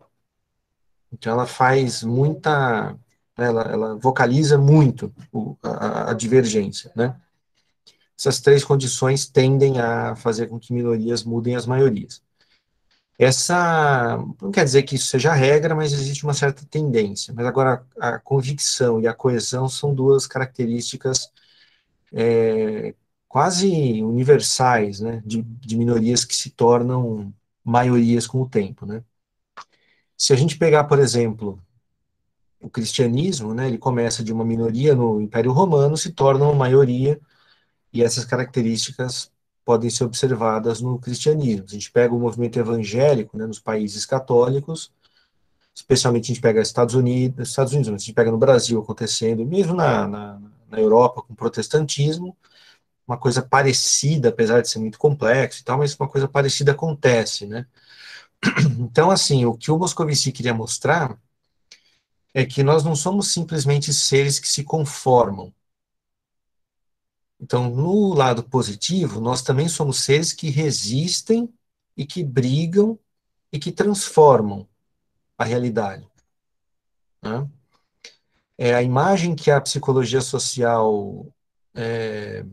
Então, ela faz muita. Ela, ela vocaliza muito o, a, a divergência, né? Essas três condições tendem a fazer com que minorias mudem as maiorias. Essa não quer dizer que isso seja regra, mas existe uma certa tendência. Mas agora a convicção e a coesão são duas características é, quase universais, né, de, de, minorias que se tornam maiorias com o tempo, né. Se a gente pegar, por exemplo, o cristianismo, né, ele começa de uma minoria no Império Romano, se torna uma maioria, e essas características podem ser observadas no cristianismo. A gente pega o movimento evangélico né, nos países católicos, especialmente a gente pega Estados Unidos, Estados Unidos, a gente pega no Brasil acontecendo, mesmo na, na, na Europa com o protestantismo, uma coisa parecida, apesar de ser muito complexo e tal, mas uma coisa parecida acontece, né? Então, assim, o que o Moscovici queria mostrar é que nós não somos simplesmente seres que se conformam, então, no lado positivo, nós também somos seres que resistem e que brigam e que transformam a realidade. Né? É a imagem que a psicologia social é,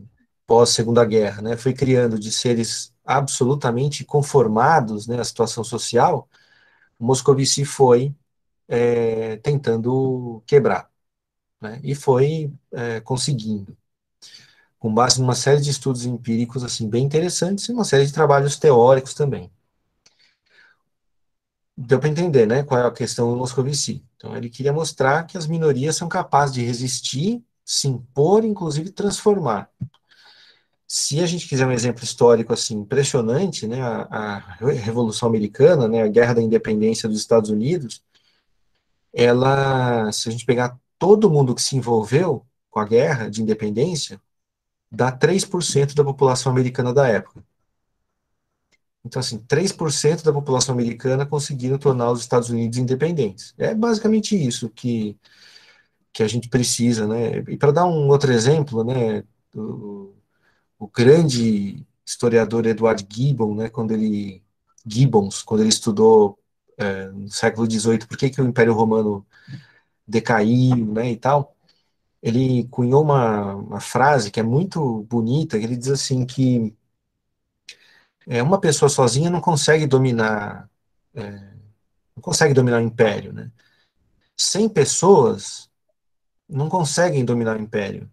pós Segunda Guerra, né, foi criando de seres absolutamente conformados né, à situação social, Moscovici foi é, tentando quebrar, né, e foi é, conseguindo com base numa série de estudos empíricos assim bem interessantes e uma série de trabalhos teóricos também. Deu para entender, né, qual é a questão do Moscovici. Então, ele queria mostrar que as minorias são capazes de resistir, se impor, inclusive transformar. Se a gente quiser um exemplo histórico assim impressionante, né, a, a Revolução Americana, né, a Guerra da Independência dos Estados Unidos, ela, se a gente pegar todo mundo que se envolveu com a guerra de independência, dá 3% da população americana da época. Então, assim, 3% da população americana conseguiram tornar os Estados Unidos independentes. É basicamente isso que, que a gente precisa, né? E para dar um outro exemplo, né, o, o grande historiador Edward Gibbon, né, quando ele Gibbons, quando ele estudou é, no século XVIII, por que, que o Império Romano decaiu, né, e tal, ele cunhou uma, uma frase que é muito bonita, ele diz assim que é, uma pessoa sozinha não consegue dominar, é, não consegue dominar o império, né? 100 pessoas não conseguem dominar o império,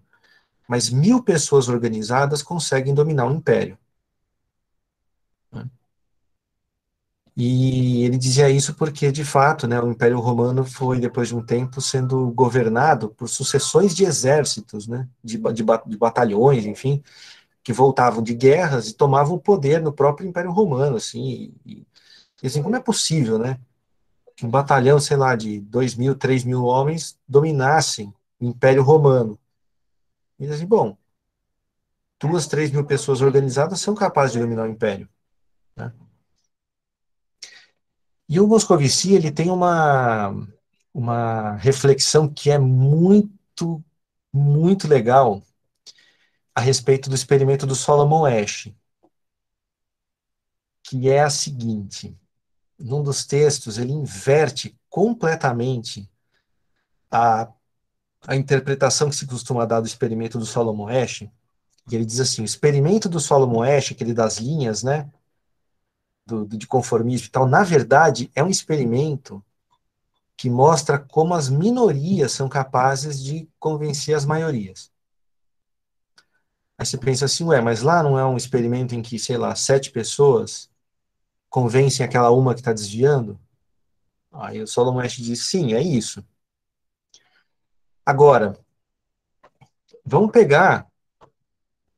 mas mil pessoas organizadas conseguem dominar o império. E ele dizia isso porque, de fato, né, o Império Romano foi, depois de um tempo, sendo governado por sucessões de exércitos, né, de, de, de batalhões, enfim, que voltavam de guerras e tomavam o poder no próprio Império Romano, assim, e, e assim, como é possível, né, que um batalhão, sei lá, de dois mil, três mil homens dominassem o Império Romano? E assim, bom, duas, três mil pessoas organizadas são capazes de dominar o Império, né? E o Moscovici, ele tem uma, uma reflexão que é muito, muito legal, a respeito do experimento do Solomon Ash, que é a seguinte: num dos textos, ele inverte completamente a, a interpretação que se costuma dar do experimento do Solomon Ash. E ele diz assim: o experimento do Solomon Ash, aquele das linhas, né, do, do, de conformismo e tal, na verdade, é um experimento que mostra como as minorias são capazes de convencer as maiorias. Aí você pensa assim, ué, mas lá não é um experimento em que, sei lá, sete pessoas convencem aquela uma que está desviando? Aí o Solomon Ash diz, sim, é isso. Agora, vamos pegar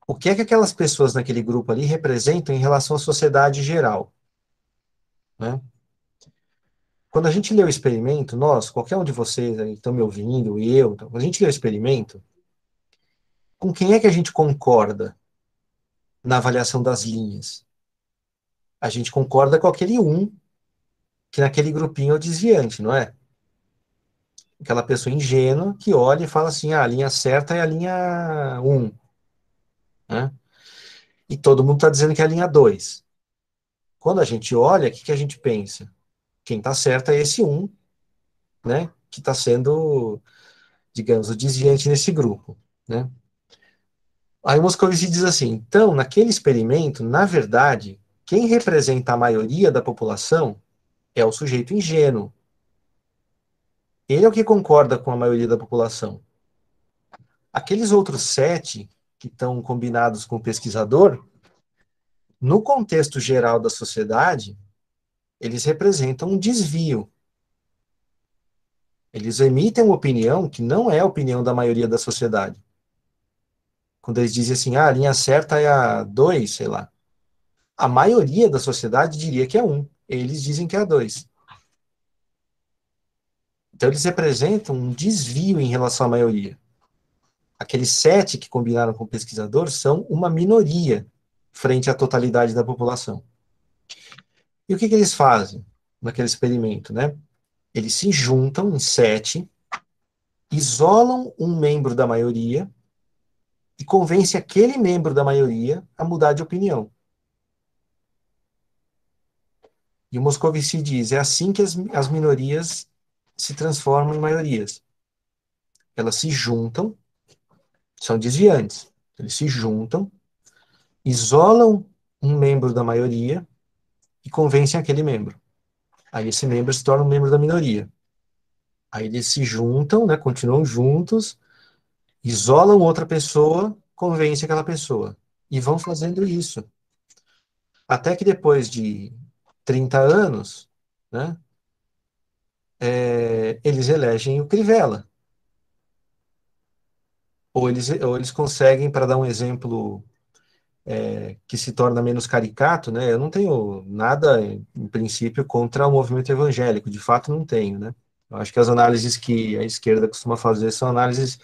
o que é que aquelas pessoas naquele grupo ali representam em relação à sociedade geral. Né? Quando a gente lê o experimento, nós, qualquer um de vocês que estão me ouvindo, e eu, quando a gente lê o experimento, com quem é que a gente concorda na avaliação das linhas? A gente concorda com aquele um que naquele grupinho é o desviante, não é? Aquela pessoa ingênua que olha e fala assim, ah, a linha certa é a linha 1. Né? E todo mundo está dizendo que é a linha 2. Quando a gente olha, o que, que a gente pensa? Quem está certo é esse 1, né? Que está sendo, digamos, o desviante nesse grupo, né? Aí Moscovici diz assim: então, naquele experimento, na verdade, quem representa a maioria da população é o sujeito ingênuo. Ele é o que concorda com a maioria da população. Aqueles outros sete que estão combinados com o pesquisador, no contexto geral da sociedade, eles representam um desvio. Eles emitem uma opinião que não é a opinião da maioria da sociedade quando eles dizem assim, ah, a linha certa é a 2, sei lá. A maioria da sociedade diria que é 1. Um. Eles dizem que é a 2. Então, eles representam um desvio em relação à maioria. Aqueles sete que combinaram com o pesquisador são uma minoria frente à totalidade da população. E o que, que eles fazem naquele experimento, né? Eles se juntam em sete, isolam um membro da maioria e convence aquele membro da maioria a mudar de opinião. E o Moscovici diz: é assim que as, as minorias se transformam em maiorias. Elas se juntam, são desviantes. Eles se juntam, isolam um membro da maioria e convencem aquele membro. Aí esse membro se torna um membro da minoria. Aí eles se juntam, né, continuam juntos, isolam outra pessoa, convence aquela pessoa. E vão fazendo isso. Até que depois de 30 anos, né, é, eles elegem o Crivella. Ou eles, ou eles conseguem, para dar um exemplo é, que se torna menos caricato, né? Eu não tenho nada, em princípio, contra o movimento evangélico, de fato não tenho, né? Eu acho que as análises que a esquerda costuma fazer são análises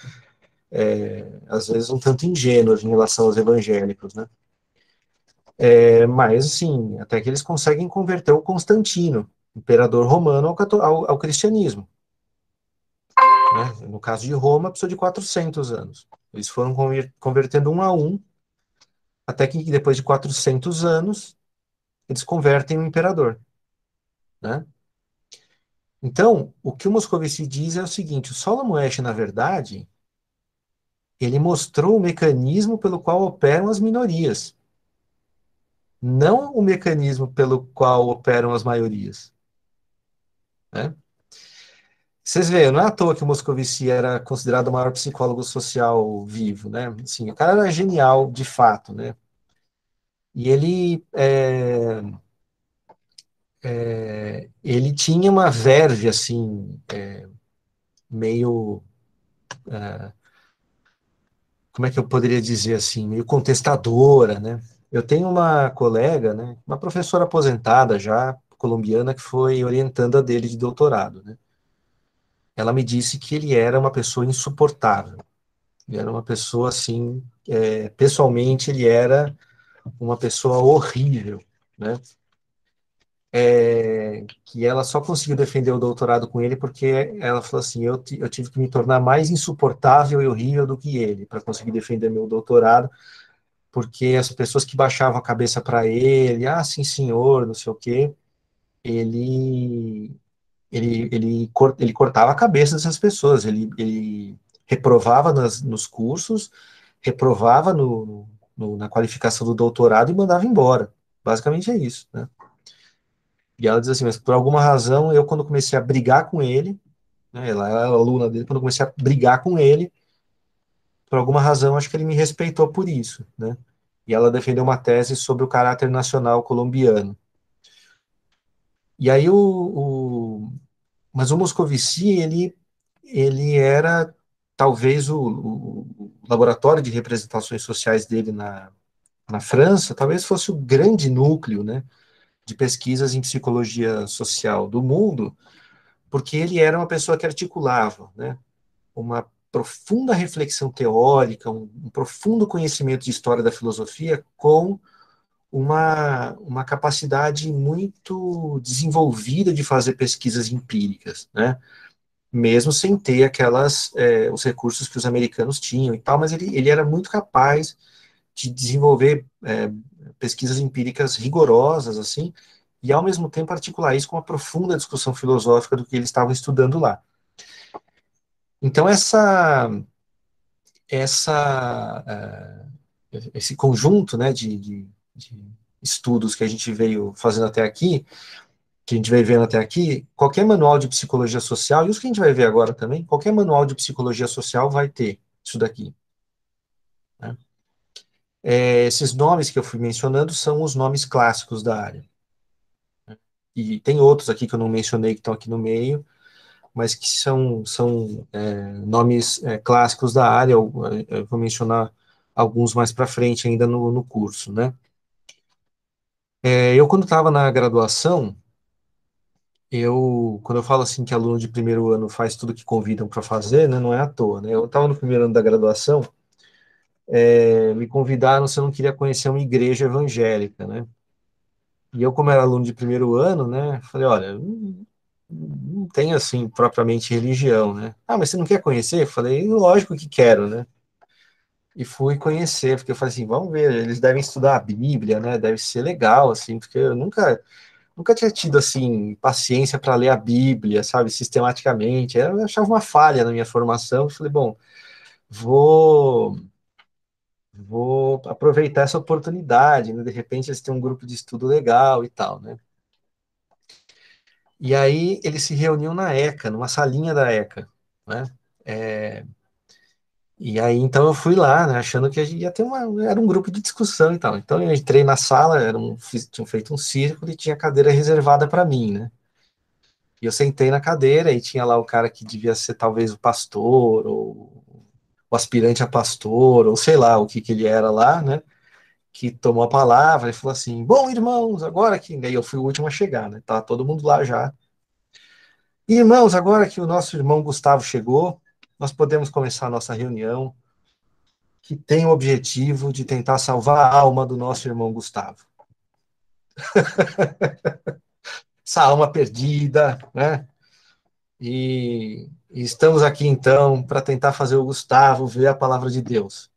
é, às vezes um tanto ingênuas em relação aos evangélicos, né? É, mas, assim, até que eles conseguem converter o Constantino, imperador romano, ao, ao, ao cristianismo. Né? No caso de Roma, precisou de 400 anos. Eles foram convertendo um a um, até que depois de 400 anos, eles convertem o imperador. Né? Então, o que o Moscovici diz é o seguinte: o Solomon na verdade, ele mostrou o mecanismo pelo qual operam as minorias, não o mecanismo pelo qual operam as maiorias. Né? Vocês veem, não é à toa que o Moscovici era considerado o maior psicólogo social vivo, né? Assim, o cara era genial, de fato, né? E ele é, é, ele tinha uma verve assim é, meio é, como é que eu poderia dizer assim meio contestadora né? Eu tenho uma colega né uma professora aposentada já colombiana que foi orientanda dele de doutorado né? Ela me disse que ele era uma pessoa insuportável. Ele era uma pessoa assim é, pessoalmente ele era uma pessoa horrível né é, que ela só conseguiu defender o doutorado com ele porque ela falou assim: eu, eu tive que me tornar mais insuportável e horrível do que ele para conseguir defender meu doutorado, porque as pessoas que baixavam a cabeça para ele, ah, sim, senhor, não sei o quê, ele. Ele, ele, ele cortava a cabeça dessas pessoas, ele, ele reprovava nas, nos cursos, reprovava no, no, na qualificação do doutorado e mandava embora. Basicamente é isso, né? E ela diz assim, mas por alguma razão, eu quando comecei a brigar com ele, né, ela era aluna dele, quando comecei a brigar com ele, por alguma razão, acho que ele me respeitou por isso, né? E ela defendeu uma tese sobre o caráter nacional colombiano. E aí o, o mas o Moscovici, ele ele era talvez o, o, laboratório de representações sociais dele na, na França, talvez fosse o grande núcleo, né, de pesquisas em psicologia social do mundo, porque ele era uma pessoa que articulava né, uma profunda reflexão teórica, um, um, profundo conhecimento de história da filosofia com uma, uma capacidade muito desenvolvida de fazer pesquisas empíricas, né? Mesmo sem ter aquelas é, os recursos que os americanos tinham e tal, mas ele, ele era muito capaz de desenvolver é, pesquisas empíricas rigorosas, assim, e ao mesmo tempo articular isso com uma profunda discussão filosófica do que eles estavam estudando lá. Então, essa, essa, uh, esse conjunto né, de, de, de, estudos que a gente veio fazendo até aqui, que a gente veio vendo até aqui, qualquer manual de psicologia social, e os que a gente vai ver agora também, qualquer manual de psicologia social vai ter isso daqui. Né? É, esses nomes que eu fui mencionando são os nomes clássicos da área. E tem outros aqui que eu não mencionei que estão aqui no meio, mas que são, são é, nomes é, clássicos da área. Eu, eu, vou mencionar alguns mais para frente ainda no, no curso, né? É, eu, quando estava na graduação, eu, quando eu falo assim que aluno de primeiro ano faz tudo que convidam para fazer, né, não é à toa, né? Eu estava no primeiro ano da graduação, é, me convidaram se eu não queria conhecer uma igreja evangélica, né? E eu, como era aluno de primeiro ano, né, falei, olha, não, tem, assim, propriamente religião, né? Ah, mas você não quer conhecer? Falei, lógico que quero, né? E fui conhecer, porque eu falei assim, vamos ver, eles devem estudar a Bíblia, né? Deve ser legal, assim, porque eu nunca, nunca tinha tido, assim, paciência para ler a Bíblia, sabe, sistematicamente. Eu achava uma falha na minha formação. Falei, bom, vou vou aproveitar essa oportunidade, né? De repente eles têm um grupo de estudo legal e tal, né? E aí eles se reuniam na ECA, numa salinha da ECA, né? É, e aí então eu fui lá, né, achando que ia ter uma, era um grupo de discussão e tal. Então eu entrei na sala, era um, fiz, tinham feito um círculo e tinha cadeira reservada para mim, né? E eu sentei na cadeira e tinha lá o cara que devia ser talvez o pastor ou o aspirante a pastor, ou sei lá o que, que ele era lá, né? Que tomou a palavra e falou assim: Bom, irmãos, agora que. Daí eu fui o último a chegar, né? Tá todo mundo lá já. Irmãos, agora que o nosso irmão Gustavo chegou, nós podemos começar a nossa reunião, que tem o objetivo de tentar salvar a alma do nosso irmão Gustavo. Essa alma perdida, né? E, e estamos aqui então para tentar fazer o Gustavo ver a palavra de Deus.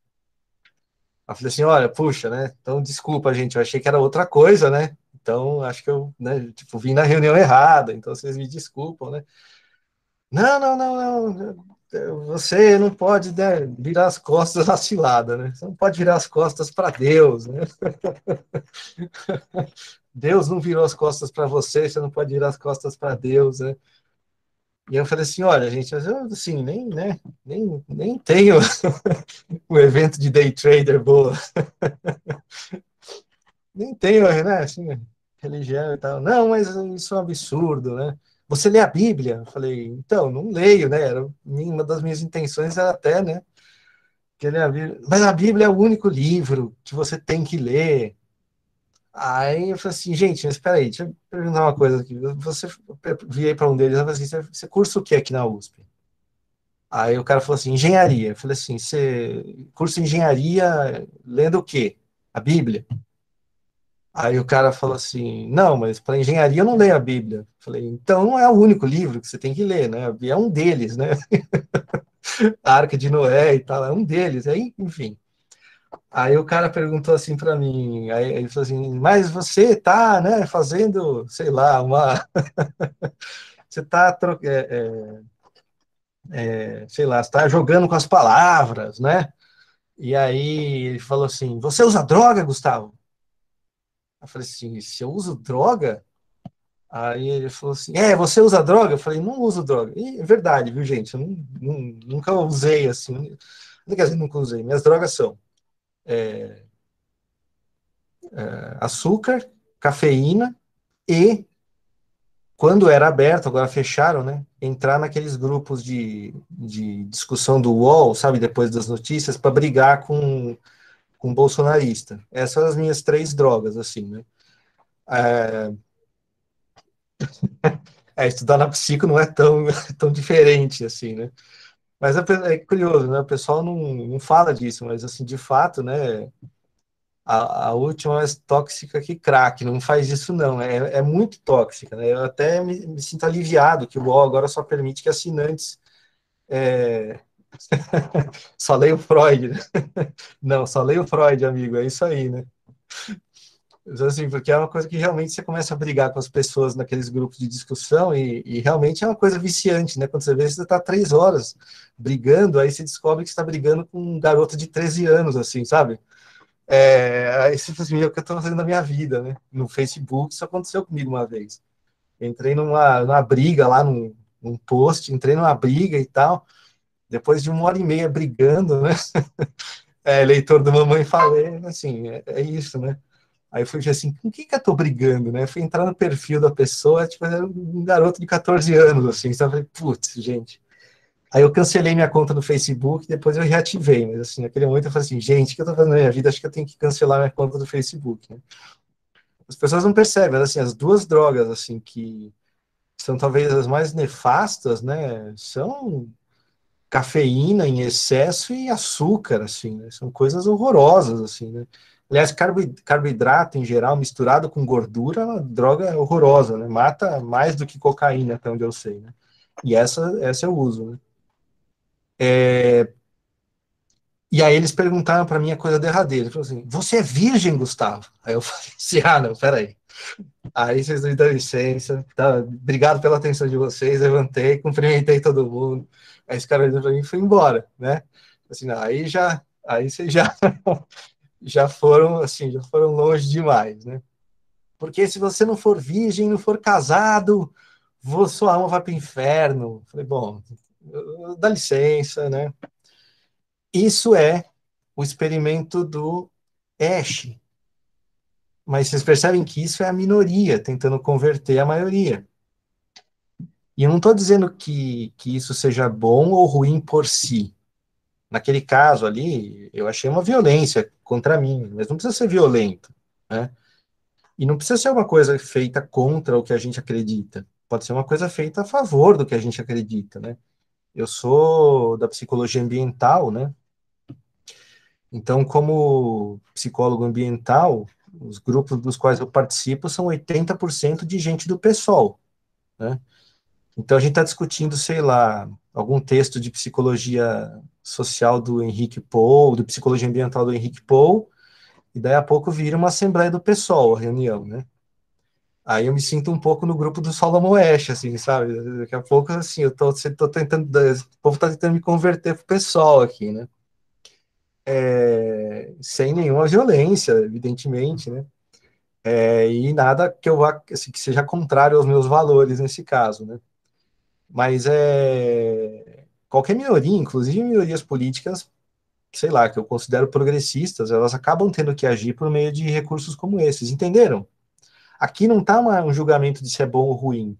Eu falei assim, olha, puxa, né? Então desculpa, gente, eu achei que era outra coisa, né? Então acho que eu, né, tipo, vim na reunião errada, então vocês me desculpam, né? Não, não, não, não. Você não pode né, virar as costas à cilada, né? Você não pode virar as costas para Deus, né? Deus não virou as costas para você, você não pode virar as costas para Deus, né? E eu falei assim, olha, gente, eu assim, nem, né, nem, nem tenho um evento de day trader boa. nem tenho, né, assim, religião e tal. Não, mas isso é um absurdo, né? Você lê a Bíblia? Eu falei, então, não leio, né? Era, uma das minhas intenções era até, né? Que ler a Bíblia. Mas a Bíblia é o único livro que você tem que ler. Aí eu falei assim, gente, mas espera aí, deixa eu perguntar uma coisa aqui. Você virei para um deles e falei assim, você cursa o que aqui na USP? Aí o cara falou assim, engenharia. Eu falei assim, você cursa engenharia lendo o quê? A Bíblia? Aí o cara falou assim, não, mas para engenharia eu não leio a Bíblia. Falei, então não é o único livro que você tem que ler, né? É um deles, né? a Arca de Noé e tal, é um deles. Aí, enfim. Aí o cara perguntou assim para mim, aí ele falou assim, mas você tá, né, fazendo, sei lá, uma, você tá, é, é, é, sei lá, está jogando com as palavras, né? E aí ele falou assim, você usa droga, Gustavo? Eu falei assim, se eu uso droga? Aí ele falou assim, é, você usa droga? Eu falei, não uso droga. E é verdade, viu, gente? Eu não, não, nunca usei assim, quer dizer, nunca usei. Minhas drogas são é, é, açúcar, cafeína e, quando era aberto, agora fecharam, né? Entrar naqueles grupos de, de discussão do UOL, sabe, depois das notícias, para brigar com, com bolsonarista. Essas são as minhas três drogas, assim, né? É, é, estudar na psico não é tão, tão diferente assim, né? Mas é, é, curioso, né? O pessoal não, não fala disso, mas assim, de fato, né? A, a última é tóxica que crack, não faz isso não, é, é muito tóxica, né? Eu até me, me sinto aliviado que o UOL agora só permite que assinantes é... só leio Freud, né? Não, só leio Freud, amigo, é isso aí, né? assim, porque é uma coisa que realmente você começa a brigar com as pessoas naqueles grupos de discussão e, e realmente é uma coisa viciante, né? Quando você vê, você está três horas brigando, aí você descobre que está brigando com um garoto de 13 anos, assim, sabe? É, aí você fala assim, é o que eu estou fazendo na minha vida, né? No Facebook, isso aconteceu comigo uma vez. Entrei numa, numa briga lá, num, num post, entrei numa briga e tal, depois de uma hora e meia brigando, né? É, leitor do Mamãe Falei, assim, é, é isso, né? Aí eu fui assim, com quem que eu tô brigando, né? fui entrar no perfil da pessoa, tipo, era um garoto de 14 anos, assim, então eu falei, putz, gente. Aí eu cancelei minha conta no Facebook, depois eu reativei, mas assim, naquele momento eu falei assim, gente, o que eu tô fazendo na minha vida? Acho que eu tenho que cancelar minha conta do Facebook, né? As pessoas não percebem, assim, as duas drogas, assim, que são talvez as mais nefastas, né, são cafeína em excesso e açúcar, assim, né? São coisas horrorosas, assim, né? Aliás, carboidrato em geral, misturado com gordura, é uma droga horrorosa, né? Mata mais do que cocaína, até onde eu sei, né? E essa, essa eu uso, né? É... E aí eles perguntaram para mim a coisa derradeira. Eles assim, você é virgem, Gustavo? Aí eu falei assim, ah, não, peraí. Aí vocês me dão licença, tá? obrigado pela atenção de vocês, levantei, cumprimentei todo mundo. Aí esse cara olhou para mim e foi embora, né? Assim, não, aí já, aí você já já foram assim, já foram longe demais, né? Porque se você não for virgem, não for casado, sua alma vai para o inferno. Falei, bom, dá licença, né? Isso é o experimento do Ash. Mas vocês percebem que isso é a minoria tentando converter a maioria. E eu não estou dizendo que, que isso seja bom ou ruim por si. Naquele caso ali, eu achei uma violência contra mim, mas não precisa ser violento, né? E não precisa ser uma coisa feita contra o que a gente acredita. Pode ser uma coisa feita a favor do que a gente acredita, né? Eu sou da psicologia ambiental, né? Então, como psicólogo ambiental, os grupos dos quais eu participo são 80% de gente do PSOL, né? Então a gente está discutindo, sei lá, algum texto de psicologia social do Henrique Paul, de psicologia ambiental do Henrique Paul, e daí a pouco vira uma assembleia do PSOL, a reunião, né? Aí eu me sinto um pouco no grupo do Solomon Ash, assim, sabe? Daqui a pouco, assim, eu tô, tô tentando, o povo tá tentando me converter pro pessoal aqui, né? É, sem nenhuma violência, evidentemente, né? É, e nada que eu vá, assim, que seja contrário aos meus valores nesse caso, né? Mas é qualquer minoria, inclusive minorias políticas, sei lá, que eu considero progressistas, elas acabam tendo que agir por meio de recursos como esses, entenderam? Aqui não está um julgamento de se é bom ou ruim.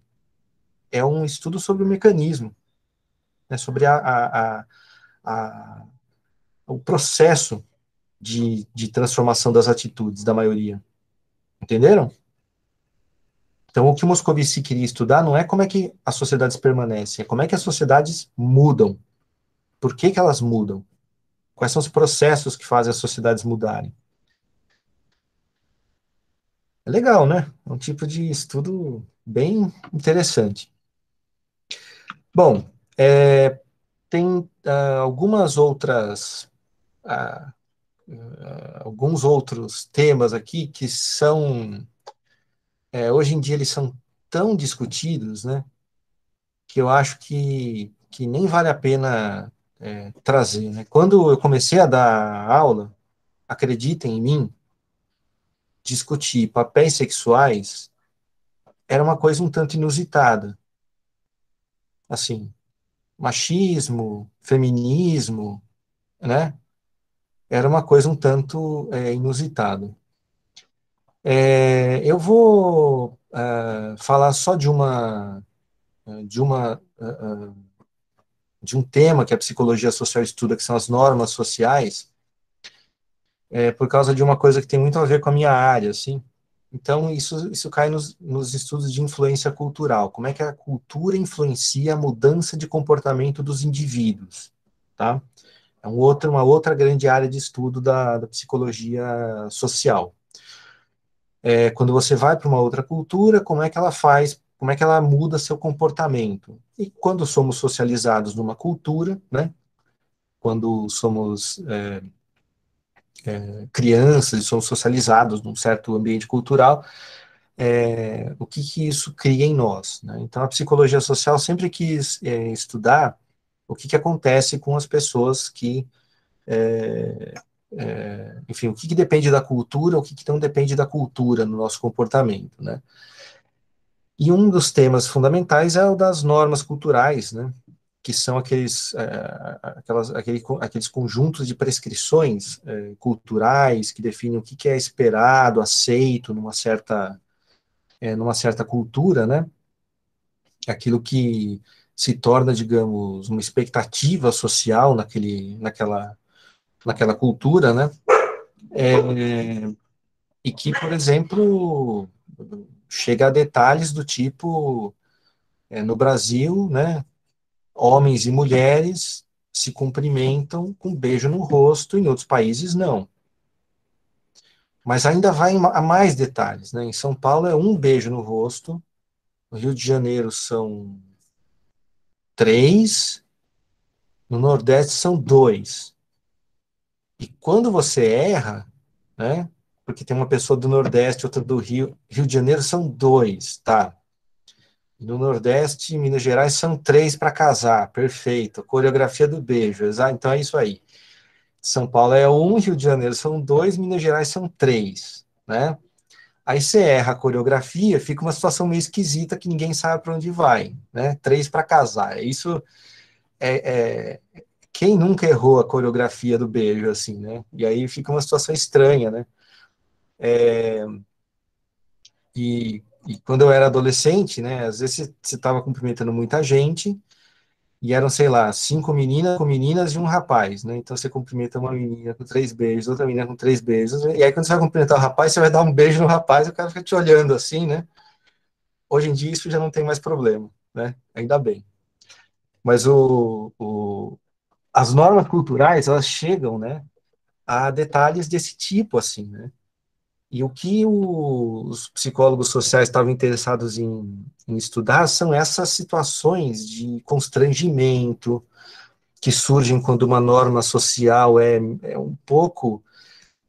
É um estudo sobre o mecanismo, né, sobre a, a, a, o processo de, de transformação das atitudes da maioria. Entenderam? Então, o que o Moscovici queria estudar não é como é que as sociedades permanecem, é como é que as sociedades mudam. Por que, que elas mudam? Quais são os processos que fazem as sociedades mudarem? É legal, né? É um tipo de estudo bem interessante. Bom, é, tem uh, algumas outras, uh, uh, alguns outros temas aqui que são, é, hoje em dia eles são tão discutidos, né? Que eu acho que, que nem vale a pena é, trazer, né? Quando eu comecei a dar aula, acreditem em mim, discutir papéis sexuais era uma coisa um tanto inusitada. Assim, machismo, feminismo, né? Era uma coisa um tanto é, inusitada. É, eu vou uh, falar só de uma de uma uh, de um tema que a psicologia social estuda, que são as normas sociais, é, por causa de uma coisa que tem muito a ver com a minha área, assim. Então, isso, isso cai nos, nos estudos de influência cultural. Como é que a cultura influencia a mudança de comportamento dos indivíduos, tá? É um outro, uma outra grande área de estudo da, da psicologia social. É, quando você vai para uma outra cultura, como é que ela faz, como é que ela muda seu comportamento? E quando somos socializados numa cultura, né? Quando somos é, é, crianças e somos socializados num certo ambiente cultural, é, o que, que, isso cria em nós. Né? Então, a psicologia social sempre quis é, estudar o que, que acontece com as pessoas que, é, é, enfim, o que, que, depende da cultura, o que, que não depende da cultura no nosso comportamento. Né? E um dos temas fundamentais é o das normas culturais, né? que são aqueles, é, aquelas, aquele, aqueles conjuntos de prescrições é, culturais que definem o que, que, é esperado, aceito numa certa, é, numa certa cultura, né? Aquilo que se torna, digamos, uma expectativa social naquele, naquela, naquela cultura, né? e que, por exemplo, chega a detalhes do tipo, no Brasil, né? homens e mulheres se cumprimentam com um beijo no rosto, em outros países não. Mas ainda vai a mais detalhes, né? Em São Paulo é um beijo no rosto, no Rio de Janeiro são três, no Nordeste são dois. E quando você erra, né? Porque tem uma pessoa do Nordeste, outra do Rio, Rio de Janeiro são dois, tá? No Nordeste, Minas Gerais, são três para casar, perfeito. Coreografia do beijo, então é isso aí. São Paulo é um, Rio de Janeiro são dois, Minas Gerais são três, né? Aí você erra a coreografia, fica uma situação meio esquisita que ninguém sabe para onde vai, né? Três para casar. Isso é, é, quem nunca errou a coreografia do beijo assim, né? E aí fica uma situação estranha, né? É, e e quando eu era adolescente, né, às vezes você estava cumprimentando muita gente, e eram, sei lá, cinco meninas com meninas e um rapaz, né? Então você cumprimenta uma menina com três beijos, outra menina com três beijos, e aí quando você vai cumprimentar o rapaz, você vai dar um beijo no rapaz, e o cara fica te olhando assim, né? Hoje em dia isso já não tem mais problema, né? Ainda bem. Mas o, o as normas culturais, elas chegam, né, a detalhes desse tipo, assim, né? E o que os psicólogos sociais estavam interessados em, em, estudar são essas situações de constrangimento que surgem quando uma norma social é, é um pouco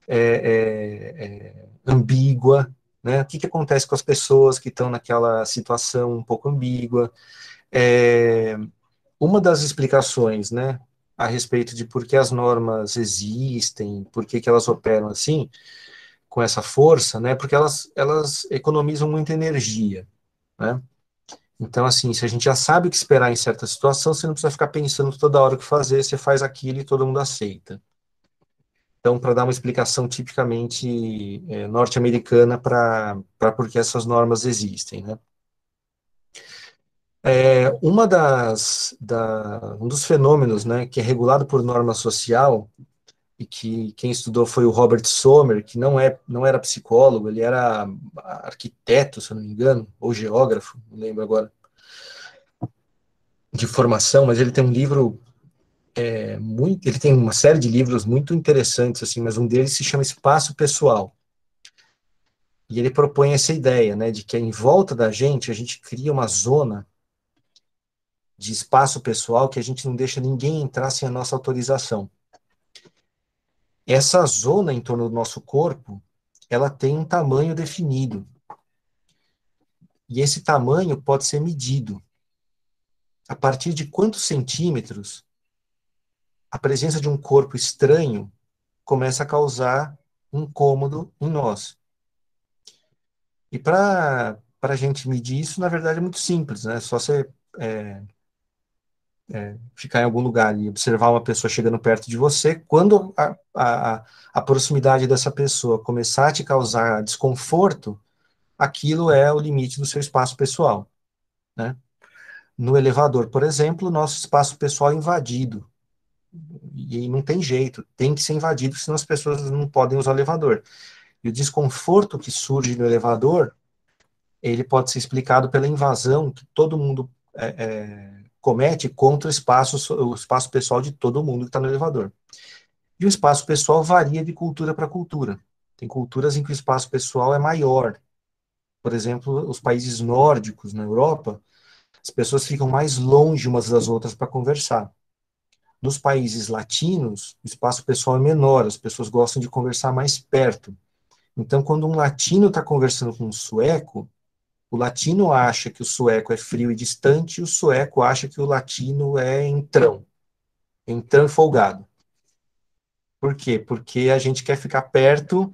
é, é, é ambígua, né? O que, que acontece com as pessoas que estão naquela situação um pouco ambígua? É, uma das explicações, né, a respeito de por que as normas existem, por que, que elas operam assim, com essa força, né? Porque elas, elas economizam muita energia, né? Então, assim, se a gente já sabe o que esperar em certa situação, você não precisa ficar pensando toda hora o que fazer, você faz aquilo e todo mundo aceita. Então, para dar uma explicação tipicamente é, norte-americana para por que essas normas existem, né? É, uma das, da, um dos fenômenos, né, que é regulado por norma social, e que quem estudou foi o Robert Sommer, que não, é, não era psicólogo, ele era arquiteto, se eu não me engano, ou geógrafo, não lembro agora, de formação, mas ele tem um livro é, muito, ele tem uma série de livros muito interessantes, assim, mas um deles se chama Espaço Pessoal. E ele propõe essa ideia, né, de que em volta da gente, a gente cria uma zona de espaço pessoal que a gente não deixa ninguém entrar sem a nossa autorização. Essa zona em torno do nosso corpo, ela tem um tamanho definido. E esse tamanho pode ser medido. A partir de quantos centímetros a presença de um corpo estranho começa a causar incômodo em nós. E para a gente medir isso, na verdade, é muito simples, né? Só você é, é, ficar em algum lugar e observar uma pessoa chegando perto de você, quando a, a, a, proximidade dessa pessoa começar a te causar desconforto, aquilo é o limite do seu espaço pessoal, né? No elevador, por exemplo, nosso espaço pessoal é invadido. E não tem jeito, tem que ser invadido, senão as pessoas não podem usar o elevador. E o desconforto que surge no elevador, ele pode ser explicado pela invasão que todo mundo é, é, comete contra o espaço, o espaço pessoal de todo mundo que está no elevador. E o espaço pessoal varia de cultura para cultura. Tem culturas em que o espaço pessoal é maior. Por exemplo, os países nórdicos na Europa, as pessoas ficam mais longe umas das outras para conversar. Nos países latinos, o espaço pessoal é menor, as pessoas gostam de conversar mais perto. Então, quando um latino está conversando com um sueco, o latino acha que o sueco é frio e distante, e o sueco acha que o latino é entrão, entrão folgado. Por quê? Porque a gente quer ficar perto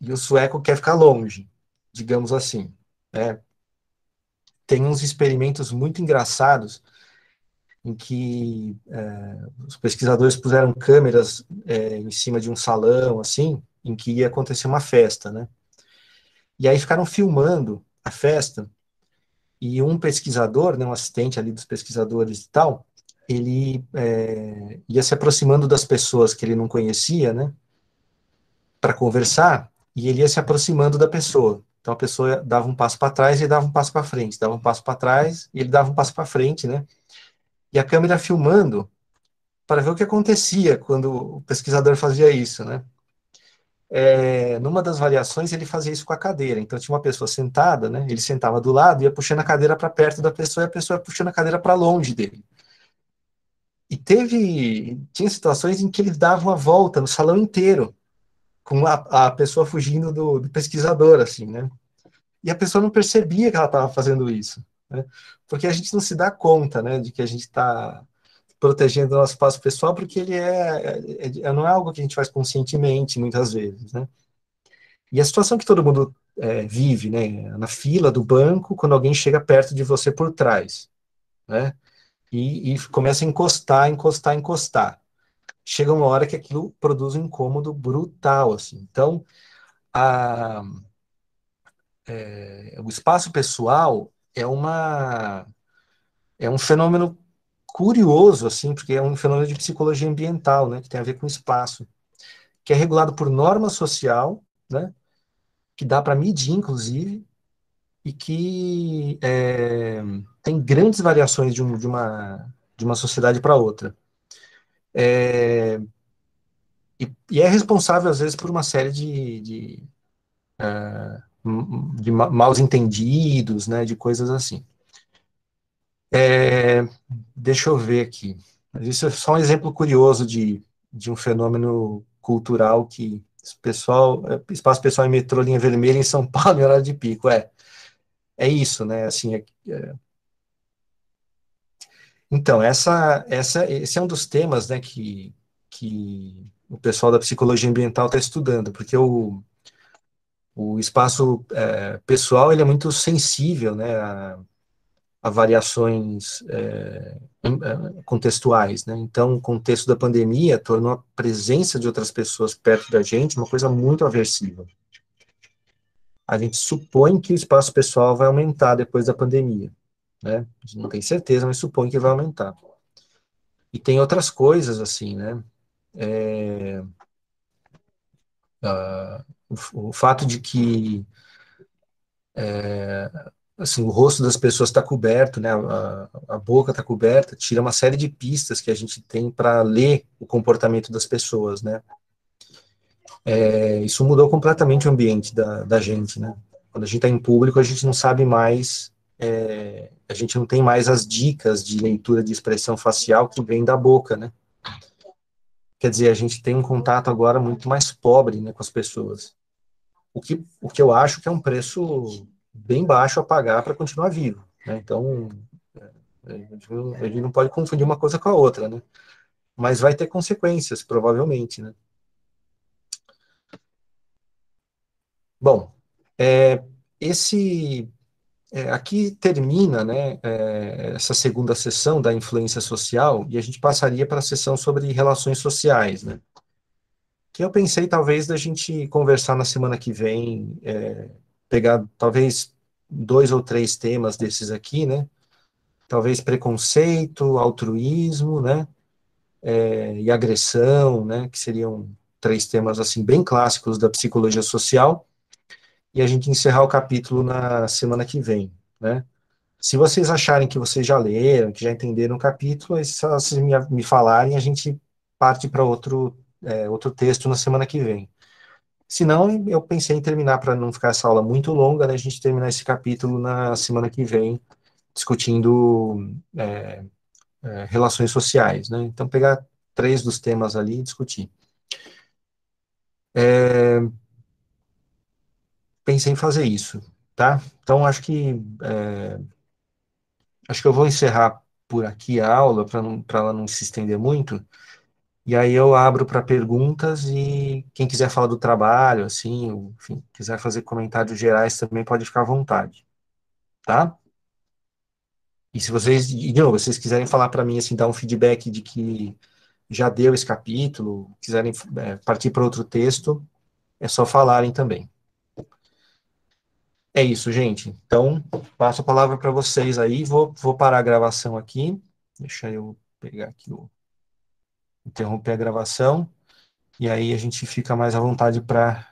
e o sueco quer ficar longe, digamos assim. Né? Tem uns experimentos muito engraçados em que é, os pesquisadores puseram câmeras é, em cima de um salão, assim, em que ia acontecer uma festa, né? E aí ficaram filmando a festa, e um pesquisador, né, um assistente ali dos pesquisadores e tal, ele é, ia se aproximando das pessoas que ele não conhecia, né, para conversar, e ele ia se aproximando da pessoa. Então a pessoa dava um passo para trás e dava um passo para frente, dava um passo para trás e ele dava um passo para frente, né? E a câmera filmando para ver o que acontecia quando o pesquisador fazia isso, né? É, numa das variações ele fazia isso com a cadeira. Então tinha uma pessoa sentada, né? Ele sentava do lado, ia puxando a cadeira para perto da pessoa e a pessoa ia puxando a cadeira para longe dele. E teve, tinha situações em que eles davam a volta no salão inteiro, com a, a pessoa fugindo do, do, pesquisador, assim, né? E a pessoa não percebia que ela estava fazendo isso, né? Porque a gente não se dá conta, né, de que a gente está protegendo o nosso espaço pessoal, porque ele é, é, é, não é algo que a gente faz conscientemente, muitas vezes, né? E a situação que todo mundo é, vive, né, na fila do banco, quando alguém chega perto de você por trás, né, e, e começa a encostar, encostar, encostar. Chega uma hora que aquilo produz um incômodo brutal, assim. Então, a, é, o espaço pessoal é uma é um fenômeno curioso, assim, porque é um fenômeno de psicologia ambiental, né, que tem a ver com espaço, que é regulado por norma social, né, que dá para medir, inclusive, e que é, tem grandes variações de, um, de, uma, de uma sociedade para outra. É, e, e, é responsável, às vezes, por uma série de, de, é, de maus entendidos, né, de coisas assim. É, deixa eu ver aqui. Isso é só um exemplo curioso de, de um fenômeno cultural que pessoal, é, espaço pessoal em metrô, linha vermelha em São Paulo em horário de pico, é. É isso, né? Assim, é, é... Então, essa, essa, esse é um dos temas, né, que, que o pessoal da psicologia ambiental está estudando, porque o, o espaço é, pessoal ele é muito sensível, né, a variações é, é, contextuais, né? Então, o contexto da pandemia tornou a presença de outras pessoas perto da gente uma coisa muito aversiva. A gente supõe que o espaço pessoal vai aumentar depois da pandemia, né? A gente não tem certeza, mas supõe que vai aumentar. E tem outras coisas assim, né? É, uh, o, o, fato de que é, assim, o rosto das pessoas está coberto, né, a, a boca está coberta, tira uma série de pistas que a gente tem para ler o comportamento das pessoas, né. É, isso mudou completamente o ambiente da, da gente, né. Quando a gente está em público, a gente não sabe mais, é, a gente não tem mais as dicas de leitura de expressão facial que vem da boca, né. Quer dizer, a gente tem um contato agora muito mais pobre, né, com as pessoas. O que, o que eu acho que é um preço bem baixo a pagar para continuar vivo. Né? Então, é, a gente não pode confundir uma coisa com a outra, né? Mas vai ter consequências, provavelmente, né? Bom, é, esse é, aqui termina, né, é, essa segunda sessão da influência social e a gente passaria para a sessão sobre relações sociais, né? Que eu pensei talvez da gente conversar na semana que vem é, pegar talvez dois ou três temas desses aqui, né? Talvez preconceito, altruísmo, né? É, e agressão, né? Que seriam três temas assim bem clássicos da psicologia social. E a gente encerrar o capítulo na semana que vem, né? Se vocês acharem que vocês já leram, que já entenderam o capítulo, só vocês me, me falarem, a gente parte para outro, é, outro texto na semana que vem. Se não, eu pensei em terminar, para não ficar essa aula muito longa, né, a gente terminar esse capítulo na semana que vem, discutindo é, é, relações sociais. Né? Então, pegar três dos temas ali e discutir. É, pensei em fazer isso, tá? Então, acho que é, acho que eu vou encerrar por aqui a aula, para ela não se estender muito, e aí eu abro para perguntas e quem quiser falar do trabalho, assim, enfim, quiser fazer comentários gerais também pode ficar à vontade, tá? E se vocês, de novo, vocês quiserem falar para mim, assim, dar um feedback de que já deu esse capítulo, quiserem é, partir para outro texto, é só falarem também. É isso, gente. Então, passo a palavra para vocês aí. Vou, vou parar a gravação aqui. Deixa eu pegar aqui o interromper a gravação, e aí a gente fica mais à vontade para